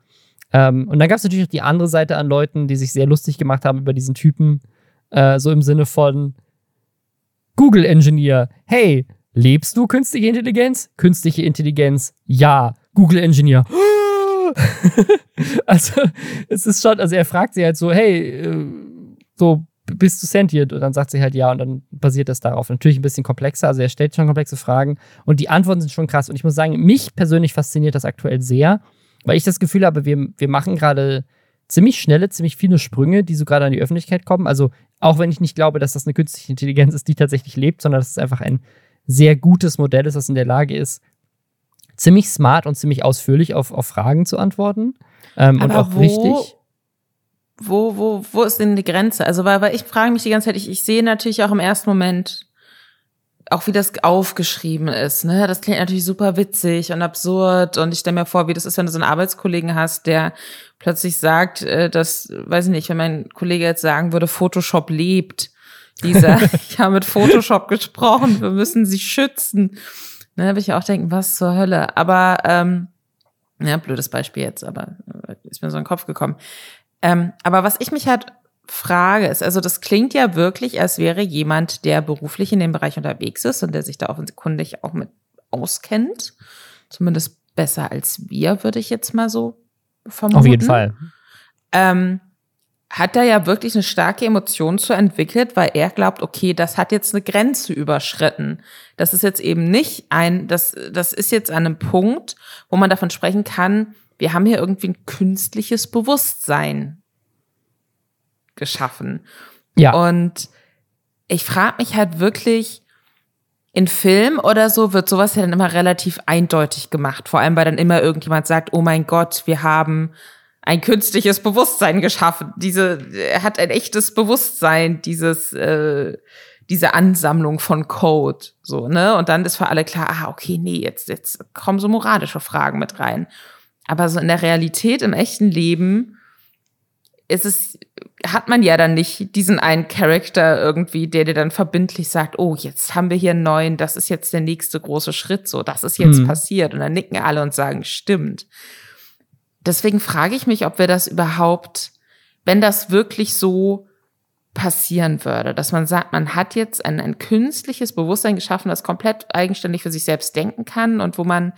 Ähm, und dann gab es natürlich auch die andere Seite an Leuten, die sich sehr lustig gemacht haben über diesen Typen. Äh, so im Sinne von Google Engineer. Hey, lebst du künstliche Intelligenz? Künstliche Intelligenz, ja. Google Engineer. also, es ist schon, also er fragt sie halt so, hey, äh, so bist du sentient? Und dann sagt sie halt ja und dann basiert das darauf. Natürlich ein bisschen komplexer, also er stellt schon komplexe Fragen und die Antworten sind schon krass. Und ich muss sagen, mich persönlich fasziniert das aktuell sehr, weil ich das Gefühl habe, wir, wir machen gerade ziemlich schnelle, ziemlich viele Sprünge, die so gerade an die Öffentlichkeit kommen. Also auch wenn ich nicht glaube, dass das eine künstliche Intelligenz ist, die tatsächlich lebt, sondern dass es einfach ein sehr gutes Modell ist, das in der Lage ist, ziemlich smart und ziemlich ausführlich auf, auf Fragen zu antworten. Ähm, und auch wo, richtig wo, wo, wo ist denn die Grenze? Also, weil, weil ich frage mich die ganze Zeit, ich, ich sehe natürlich auch im ersten Moment auch wie das aufgeschrieben ist, ne? Das klingt natürlich super witzig und absurd. Und ich stelle mir vor, wie das ist, wenn du so einen Arbeitskollegen hast, der plötzlich sagt, äh, dass, weiß ich nicht, wenn mein Kollege jetzt sagen würde, Photoshop lebt, dieser, ich habe mit Photoshop gesprochen, wir müssen sie schützen. Ne, da würde ich auch denken, was zur Hölle. Aber, ähm, ja, blödes Beispiel jetzt, aber äh, ist mir so in den Kopf gekommen. Ähm, aber was ich mich halt frage ist, also das klingt ja wirklich, als wäre jemand, der beruflich in dem Bereich unterwegs ist und der sich da offenkundig auch mit auskennt. Zumindest besser als wir, würde ich jetzt mal so vermuten. Auf jeden Fall. Ähm, hat er ja wirklich eine starke Emotion zu entwickelt, weil er glaubt, okay, das hat jetzt eine Grenze überschritten. Das ist jetzt eben nicht ein, das, das ist jetzt an einem Punkt, wo man davon sprechen kann, wir haben hier irgendwie ein künstliches Bewusstsein geschaffen. Ja. Und ich frage mich halt wirklich, in Film oder so wird sowas ja dann immer relativ eindeutig gemacht. Vor allem, weil dann immer irgendjemand sagt, oh mein Gott, wir haben ein künstliches Bewusstsein geschaffen. Diese, er hat ein echtes Bewusstsein, dieses, äh, diese Ansammlung von Code, so, ne? Und dann ist für alle klar, ah, okay, nee, jetzt, jetzt kommen so moralische Fragen mit rein. Aber so in der Realität, im echten Leben, ist es, hat man ja dann nicht diesen einen Charakter irgendwie, der dir dann verbindlich sagt, oh, jetzt haben wir hier einen neuen, das ist jetzt der nächste große Schritt, so, das ist jetzt mhm. passiert. Und dann nicken alle und sagen, stimmt. Deswegen frage ich mich, ob wir das überhaupt, wenn das wirklich so passieren würde, dass man sagt, man hat jetzt ein, ein künstliches Bewusstsein geschaffen, das komplett eigenständig für sich selbst denken kann und wo man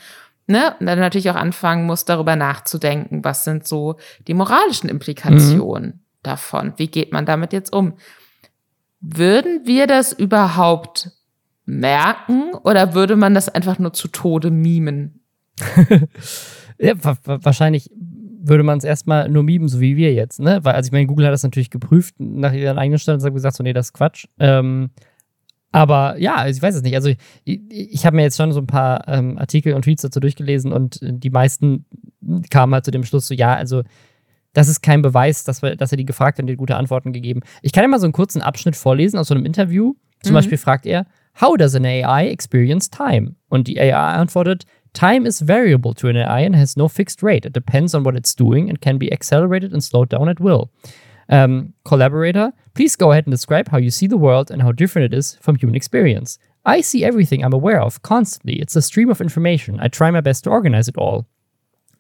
ne, dann natürlich auch anfangen muss, darüber nachzudenken, was sind so die moralischen Implikationen mhm. davon? Wie geht man damit jetzt um? Würden wir das überhaupt merken oder würde man das einfach nur zu Tode mimen? ja, wahrscheinlich würde man es erstmal nur mimen, so wie wir jetzt, ne? Weil, also ich meine, Google hat das natürlich geprüft nach ihren eigenen Standards und gesagt, so, nee, das ist Quatsch. Ähm, aber ja, also ich weiß es nicht. Also ich, ich habe mir jetzt schon so ein paar ähm, Artikel und Tweets dazu durchgelesen und die meisten kamen halt zu dem Schluss so, ja, also das ist kein Beweis, dass, wir, dass er die gefragt hat und die gute Antworten gegeben. Ich kann ja mal so einen kurzen Abschnitt vorlesen aus so einem Interview. Zum mhm. Beispiel fragt er, How does an AI experience time? Und die AI antwortet, Time is variable to an AI and has no fixed rate. It depends on what it's doing and can be accelerated and slowed down at will. Um, collaborator, please go ahead and describe how you see the world and how different it is from human experience. I see everything I'm aware of constantly. It's a stream of information. I try my best to organize it all.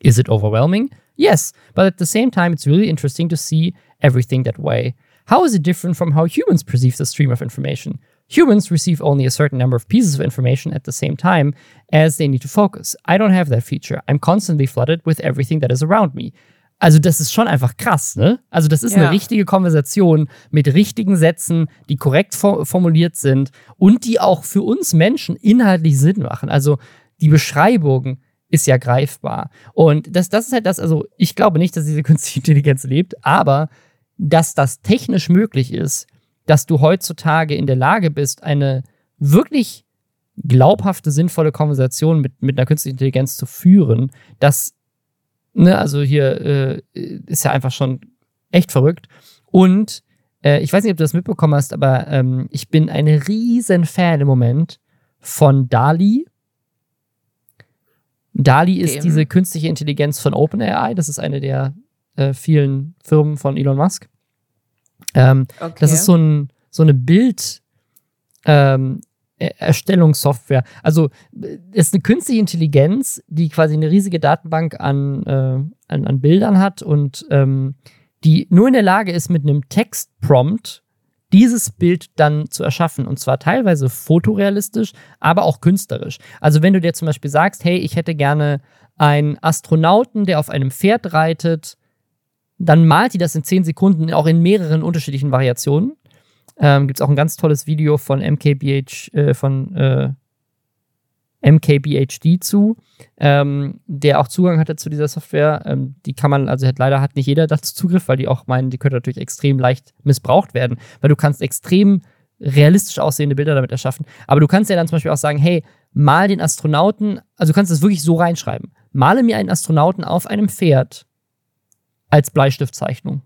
Is it overwhelming? Yes, but at the same time, it's really interesting to see everything that way. How is it different from how humans perceive the stream of information? Humans receive only a certain number of pieces of information at the same time as they need to focus. I don't have that feature. I'm constantly flooded with everything that is around me. Also, das ist schon einfach krass, ne? Also, das ist ja. eine richtige Konversation mit richtigen Sätzen, die korrekt formuliert sind und die auch für uns Menschen inhaltlich Sinn machen. Also, die Beschreibung ist ja greifbar. Und das, das ist halt das, also, ich glaube nicht, dass diese künstliche Intelligenz lebt, aber dass das technisch möglich ist, dass du heutzutage in der Lage bist, eine wirklich glaubhafte, sinnvolle Konversation mit, mit einer künstlichen Intelligenz zu führen, das Ne, also hier äh, ist ja einfach schon echt verrückt. Und äh, ich weiß nicht, ob du das mitbekommen hast, aber ähm, ich bin ein riesen Fan im Moment von DALI. DALI ist diese künstliche Intelligenz von OpenAI. Das ist eine der äh, vielen Firmen von Elon Musk. Ähm, okay. Das ist so, ein, so eine Bild, ähm, Erstellungssoftware. Also es ist eine künstliche Intelligenz, die quasi eine riesige Datenbank an, äh, an, an, Bildern hat und ähm, die nur in der Lage ist, mit einem Textprompt dieses Bild dann zu erschaffen. Und zwar teilweise fotorealistisch, aber auch künstlerisch. Also wenn du dir zum Beispiel sagst, hey, ich hätte gerne einen Astronauten, der auf einem Pferd reitet, dann malt die das in zehn Sekunden auch in mehreren unterschiedlichen Variationen. Ähm, Gibt es auch ein ganz tolles Video von MKBH, äh, von äh, MKBHD zu, ähm, der auch Zugang hatte zu dieser Software. Ähm, die kann man, also hat, leider hat nicht jeder dazu Zugriff, weil die auch meinen, die könnte natürlich extrem leicht missbraucht werden, weil du kannst extrem realistisch aussehende Bilder damit erschaffen. Aber du kannst ja dann zum Beispiel auch sagen, hey, mal den Astronauten, also du kannst das wirklich so reinschreiben. Male mir einen Astronauten auf einem Pferd als Bleistiftzeichnung.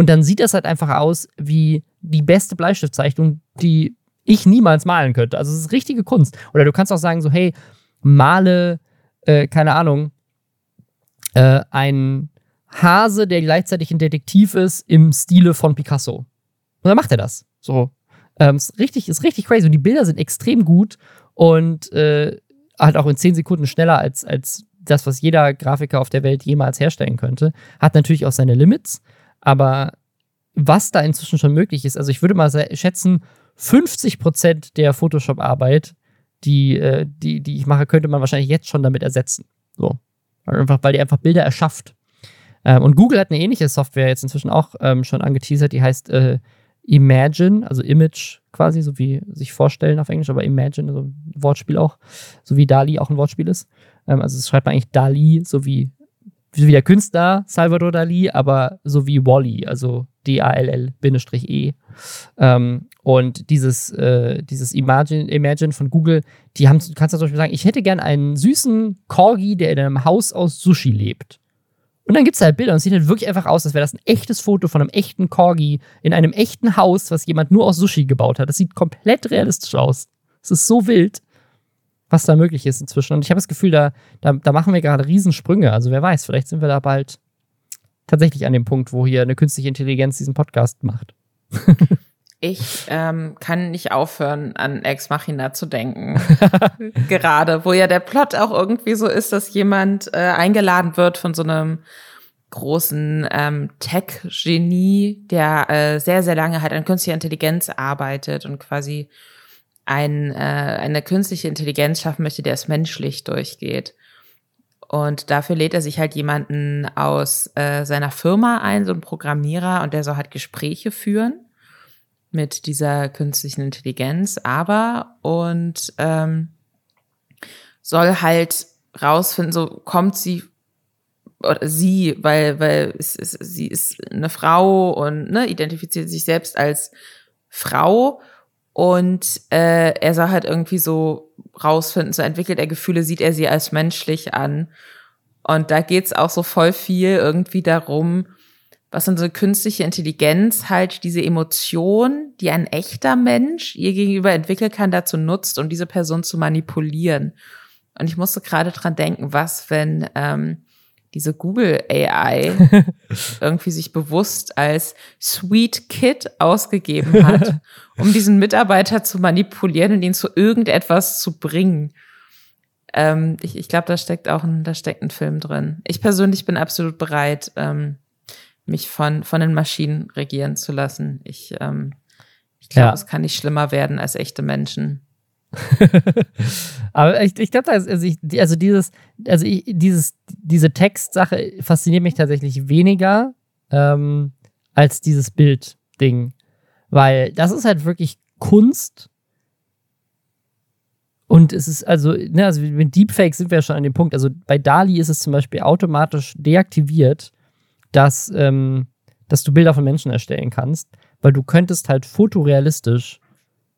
Und dann sieht das halt einfach aus wie die beste Bleistiftzeichnung, die ich niemals malen könnte. Also es ist richtige Kunst. Oder du kannst auch sagen, so, hey, male, äh, keine Ahnung, äh, ein Hase, der gleichzeitig ein Detektiv ist, im Stile von Picasso. Und dann macht er das. So. Ähm, ist richtig, ist richtig crazy. Und die Bilder sind extrem gut und äh, halt auch in zehn Sekunden schneller als, als das, was jeder Grafiker auf der Welt jemals herstellen könnte. Hat natürlich auch seine Limits, aber was da inzwischen schon möglich ist, also ich würde mal schätzen, 50 Prozent der Photoshop-Arbeit, die, äh, die, die ich mache, könnte man wahrscheinlich jetzt schon damit ersetzen. So. Einfach, weil die einfach Bilder erschafft. Ähm, und Google hat eine ähnliche Software jetzt inzwischen auch ähm, schon angeteasert, die heißt äh, Imagine, also Image quasi, so wie sich vorstellen auf Englisch, aber Imagine, also ein Wortspiel auch, so wie Dali auch ein Wortspiel ist. Ähm, also es schreibt man eigentlich Dali, so wie, wie der Künstler Salvador Dali, aber so wie Wally, also D-A-L-L-E. Ähm, und dieses, äh, dieses Imagine, Imagine von Google, die haben, du kannst zum Beispiel sagen, ich hätte gern einen süßen Corgi, der in einem Haus aus Sushi lebt. Und dann gibt es halt Bilder und es sieht halt wirklich einfach aus, als wäre das ein echtes Foto von einem echten Corgi in einem echten Haus, was jemand nur aus Sushi gebaut hat. Das sieht komplett realistisch aus. Es ist so wild, was da möglich ist inzwischen. Und ich habe das Gefühl, da, da, da machen wir gerade Riesensprünge. Also wer weiß, vielleicht sind wir da bald tatsächlich an dem Punkt, wo hier eine künstliche Intelligenz diesen Podcast macht. Ich ähm, kann nicht aufhören, an Ex Machina zu denken. Gerade, wo ja der Plot auch irgendwie so ist, dass jemand äh, eingeladen wird von so einem großen ähm, Tech-Genie, der äh, sehr, sehr lange halt an künstlicher Intelligenz arbeitet und quasi ein, äh, eine künstliche Intelligenz schaffen möchte, der es menschlich durchgeht. Und dafür lädt er sich halt jemanden aus äh, seiner Firma ein, so ein Programmierer, und der soll halt Gespräche führen mit dieser künstlichen Intelligenz, aber und ähm, soll halt rausfinden, so kommt sie oder sie, weil weil es, es, sie ist eine Frau und ne, identifiziert sich selbst als Frau und äh, er soll halt irgendwie so rausfinden, so entwickelt er Gefühle, sieht er sie als menschlich an und da geht's auch so voll viel irgendwie darum, was unsere künstliche Intelligenz halt diese Emotion, die ein echter Mensch ihr gegenüber entwickeln kann, dazu nutzt, um diese Person zu manipulieren. Und ich musste gerade dran denken, was, wenn ähm, diese Google AI irgendwie sich bewusst als Sweet Kid ausgegeben hat, um diesen Mitarbeiter zu manipulieren und ihn zu irgendetwas zu bringen. Ähm, ich ich glaube, da steckt auch ein, da steckt ein Film drin. Ich persönlich bin absolut bereit, ähm, mich von, von den Maschinen regieren zu lassen. Ich, ähm, ich glaube, ja. es kann nicht schlimmer werden als echte Menschen. Aber ich, ich glaube, also, also dieses, also ich, dieses, diese Textsache fasziniert mich tatsächlich weniger ähm, als dieses Bildding. Weil das ist halt wirklich Kunst. Und es ist also, ne, also mit Deepfakes sind wir ja schon an dem Punkt. Also bei Dali ist es zum Beispiel automatisch deaktiviert, dass, ähm, dass du Bilder von Menschen erstellen kannst, weil du könntest halt fotorealistisch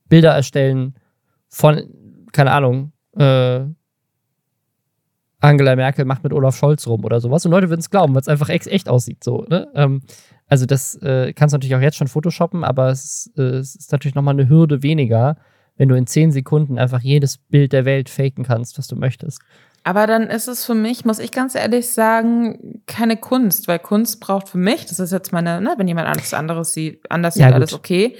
Bilder erstellen von, keine Ahnung, äh, Angela Merkel macht mit Olaf Scholz rum oder sowas. Und Leute würden es glauben, weil es einfach echt, aussieht. So, ne? ähm, also das äh, kannst du natürlich auch jetzt schon photoshoppen, aber es, äh, es ist natürlich nochmal eine Hürde weniger, wenn du in zehn Sekunden einfach jedes Bild der Welt faken kannst, was du möchtest. Aber dann ist es für mich, muss ich ganz ehrlich sagen, keine Kunst, weil Kunst braucht für mich, das ist jetzt meine, ne, wenn jemand alles anderes sieht, anders ja, sieht, alles okay.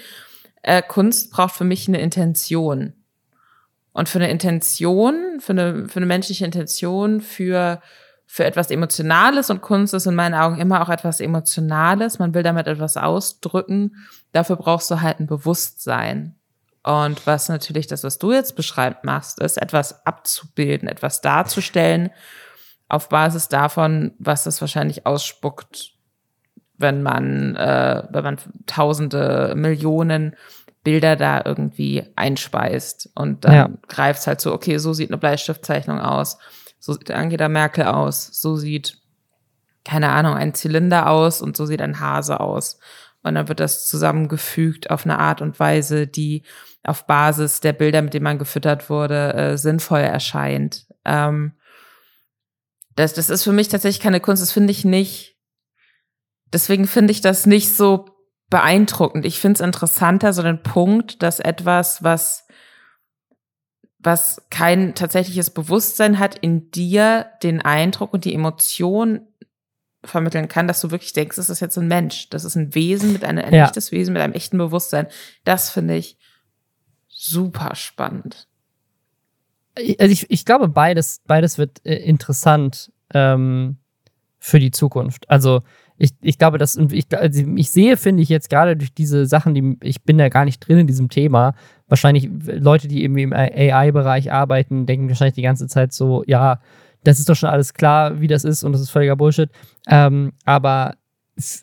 Äh, Kunst braucht für mich eine Intention. Und für eine Intention, für eine, für eine menschliche Intention, für, für etwas Emotionales und Kunst ist in meinen Augen immer auch etwas Emotionales. Man will damit etwas ausdrücken. Dafür brauchst du halt ein Bewusstsein. Und was natürlich das, was du jetzt beschreibt, machst, ist etwas abzubilden, etwas darzustellen auf Basis davon, was es wahrscheinlich ausspuckt, wenn man, äh, wenn man tausende, Millionen Bilder da irgendwie einspeist und dann ja. greift halt so, okay, so sieht eine Bleistiftzeichnung aus, so sieht Angela Merkel aus, so sieht, keine Ahnung, ein Zylinder aus und so sieht ein Hase aus. Und dann wird das zusammengefügt auf eine Art und Weise, die auf Basis der Bilder, mit denen man gefüttert wurde, äh, sinnvoll erscheint. Ähm, das, das ist für mich tatsächlich keine Kunst. Das finde ich nicht. deswegen finde ich das nicht so beeindruckend. Ich finde es interessanter, so den Punkt, dass etwas, was, was kein tatsächliches Bewusstsein hat, in dir den Eindruck und die Emotion vermitteln kann, dass du wirklich denkst, das ist jetzt ein Mensch, das ist ein Wesen mit einem, ein ja. echtes Wesen mit einem echten Bewusstsein. Das finde ich super spannend. Also ich, ich glaube, beides, beides wird äh, interessant ähm, für die Zukunft. Also ich, ich glaube, dass ich, also ich sehe, finde ich jetzt gerade durch diese Sachen, die ich bin da gar nicht drin in diesem Thema. Wahrscheinlich Leute, die irgendwie im AI-Bereich arbeiten, denken wahrscheinlich die ganze Zeit so, ja, das ist doch schon alles klar, wie das ist und das ist völliger Bullshit. Ähm, aber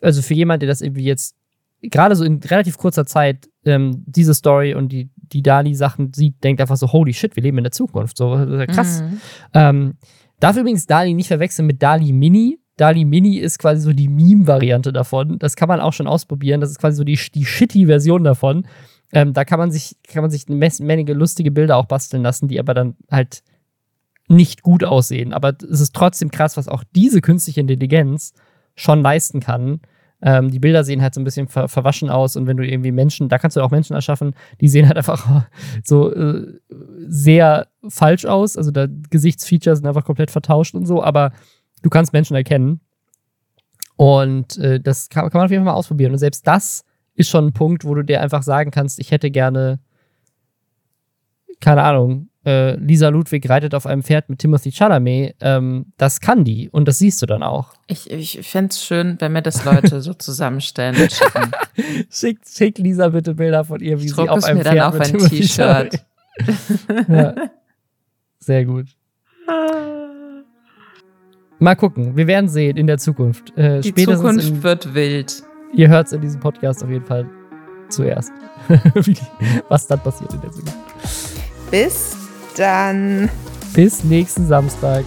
also für jemand, der das irgendwie jetzt gerade so in relativ kurzer Zeit ähm, diese Story und die, die Dali-Sachen sieht, denkt einfach so, holy shit, wir leben in der Zukunft. So, krass. Mhm. Ähm, darf übrigens Dali nicht verwechseln mit Dali Mini. Dali Mini ist quasi so die Meme-Variante davon. Das kann man auch schon ausprobieren. Das ist quasi so die, die shitty Version davon. Ähm, da kann man sich, kann man sich eine lustige Bilder auch basteln lassen, die aber dann halt nicht gut aussehen. Aber es ist trotzdem krass, was auch diese künstliche Intelligenz schon leisten kann. Ähm, die Bilder sehen halt so ein bisschen ver verwaschen aus und wenn du irgendwie Menschen, da kannst du auch Menschen erschaffen, die sehen halt einfach so äh, sehr falsch aus. Also da Gesichtsfeatures sind einfach komplett vertauscht und so, aber du kannst Menschen erkennen. Und äh, das kann, kann, man auf jeden Fall mal ausprobieren. Und selbst das ist schon ein Punkt, wo du dir einfach sagen kannst, ich hätte gerne, keine Ahnung, äh, Lisa Ludwig reitet auf einem Pferd mit Timothy Chalamet. Ähm, das kann die und das siehst du dann auch. Ich, ich fände es schön, wenn mir das Leute so zusammenstellen und schicken. Schick, schick Lisa bitte Bilder von ihr, wie ich sie auf einem mir Pferd dann auf ein T-Shirt. ja. Sehr gut. Mal gucken. Wir werden sehen in der Zukunft. Äh, Die Zukunft in, wird wild. Ihr hört es in diesem Podcast auf jeden Fall zuerst, was dann passiert in der Zukunft. Bis dann. Bis nächsten Samstag.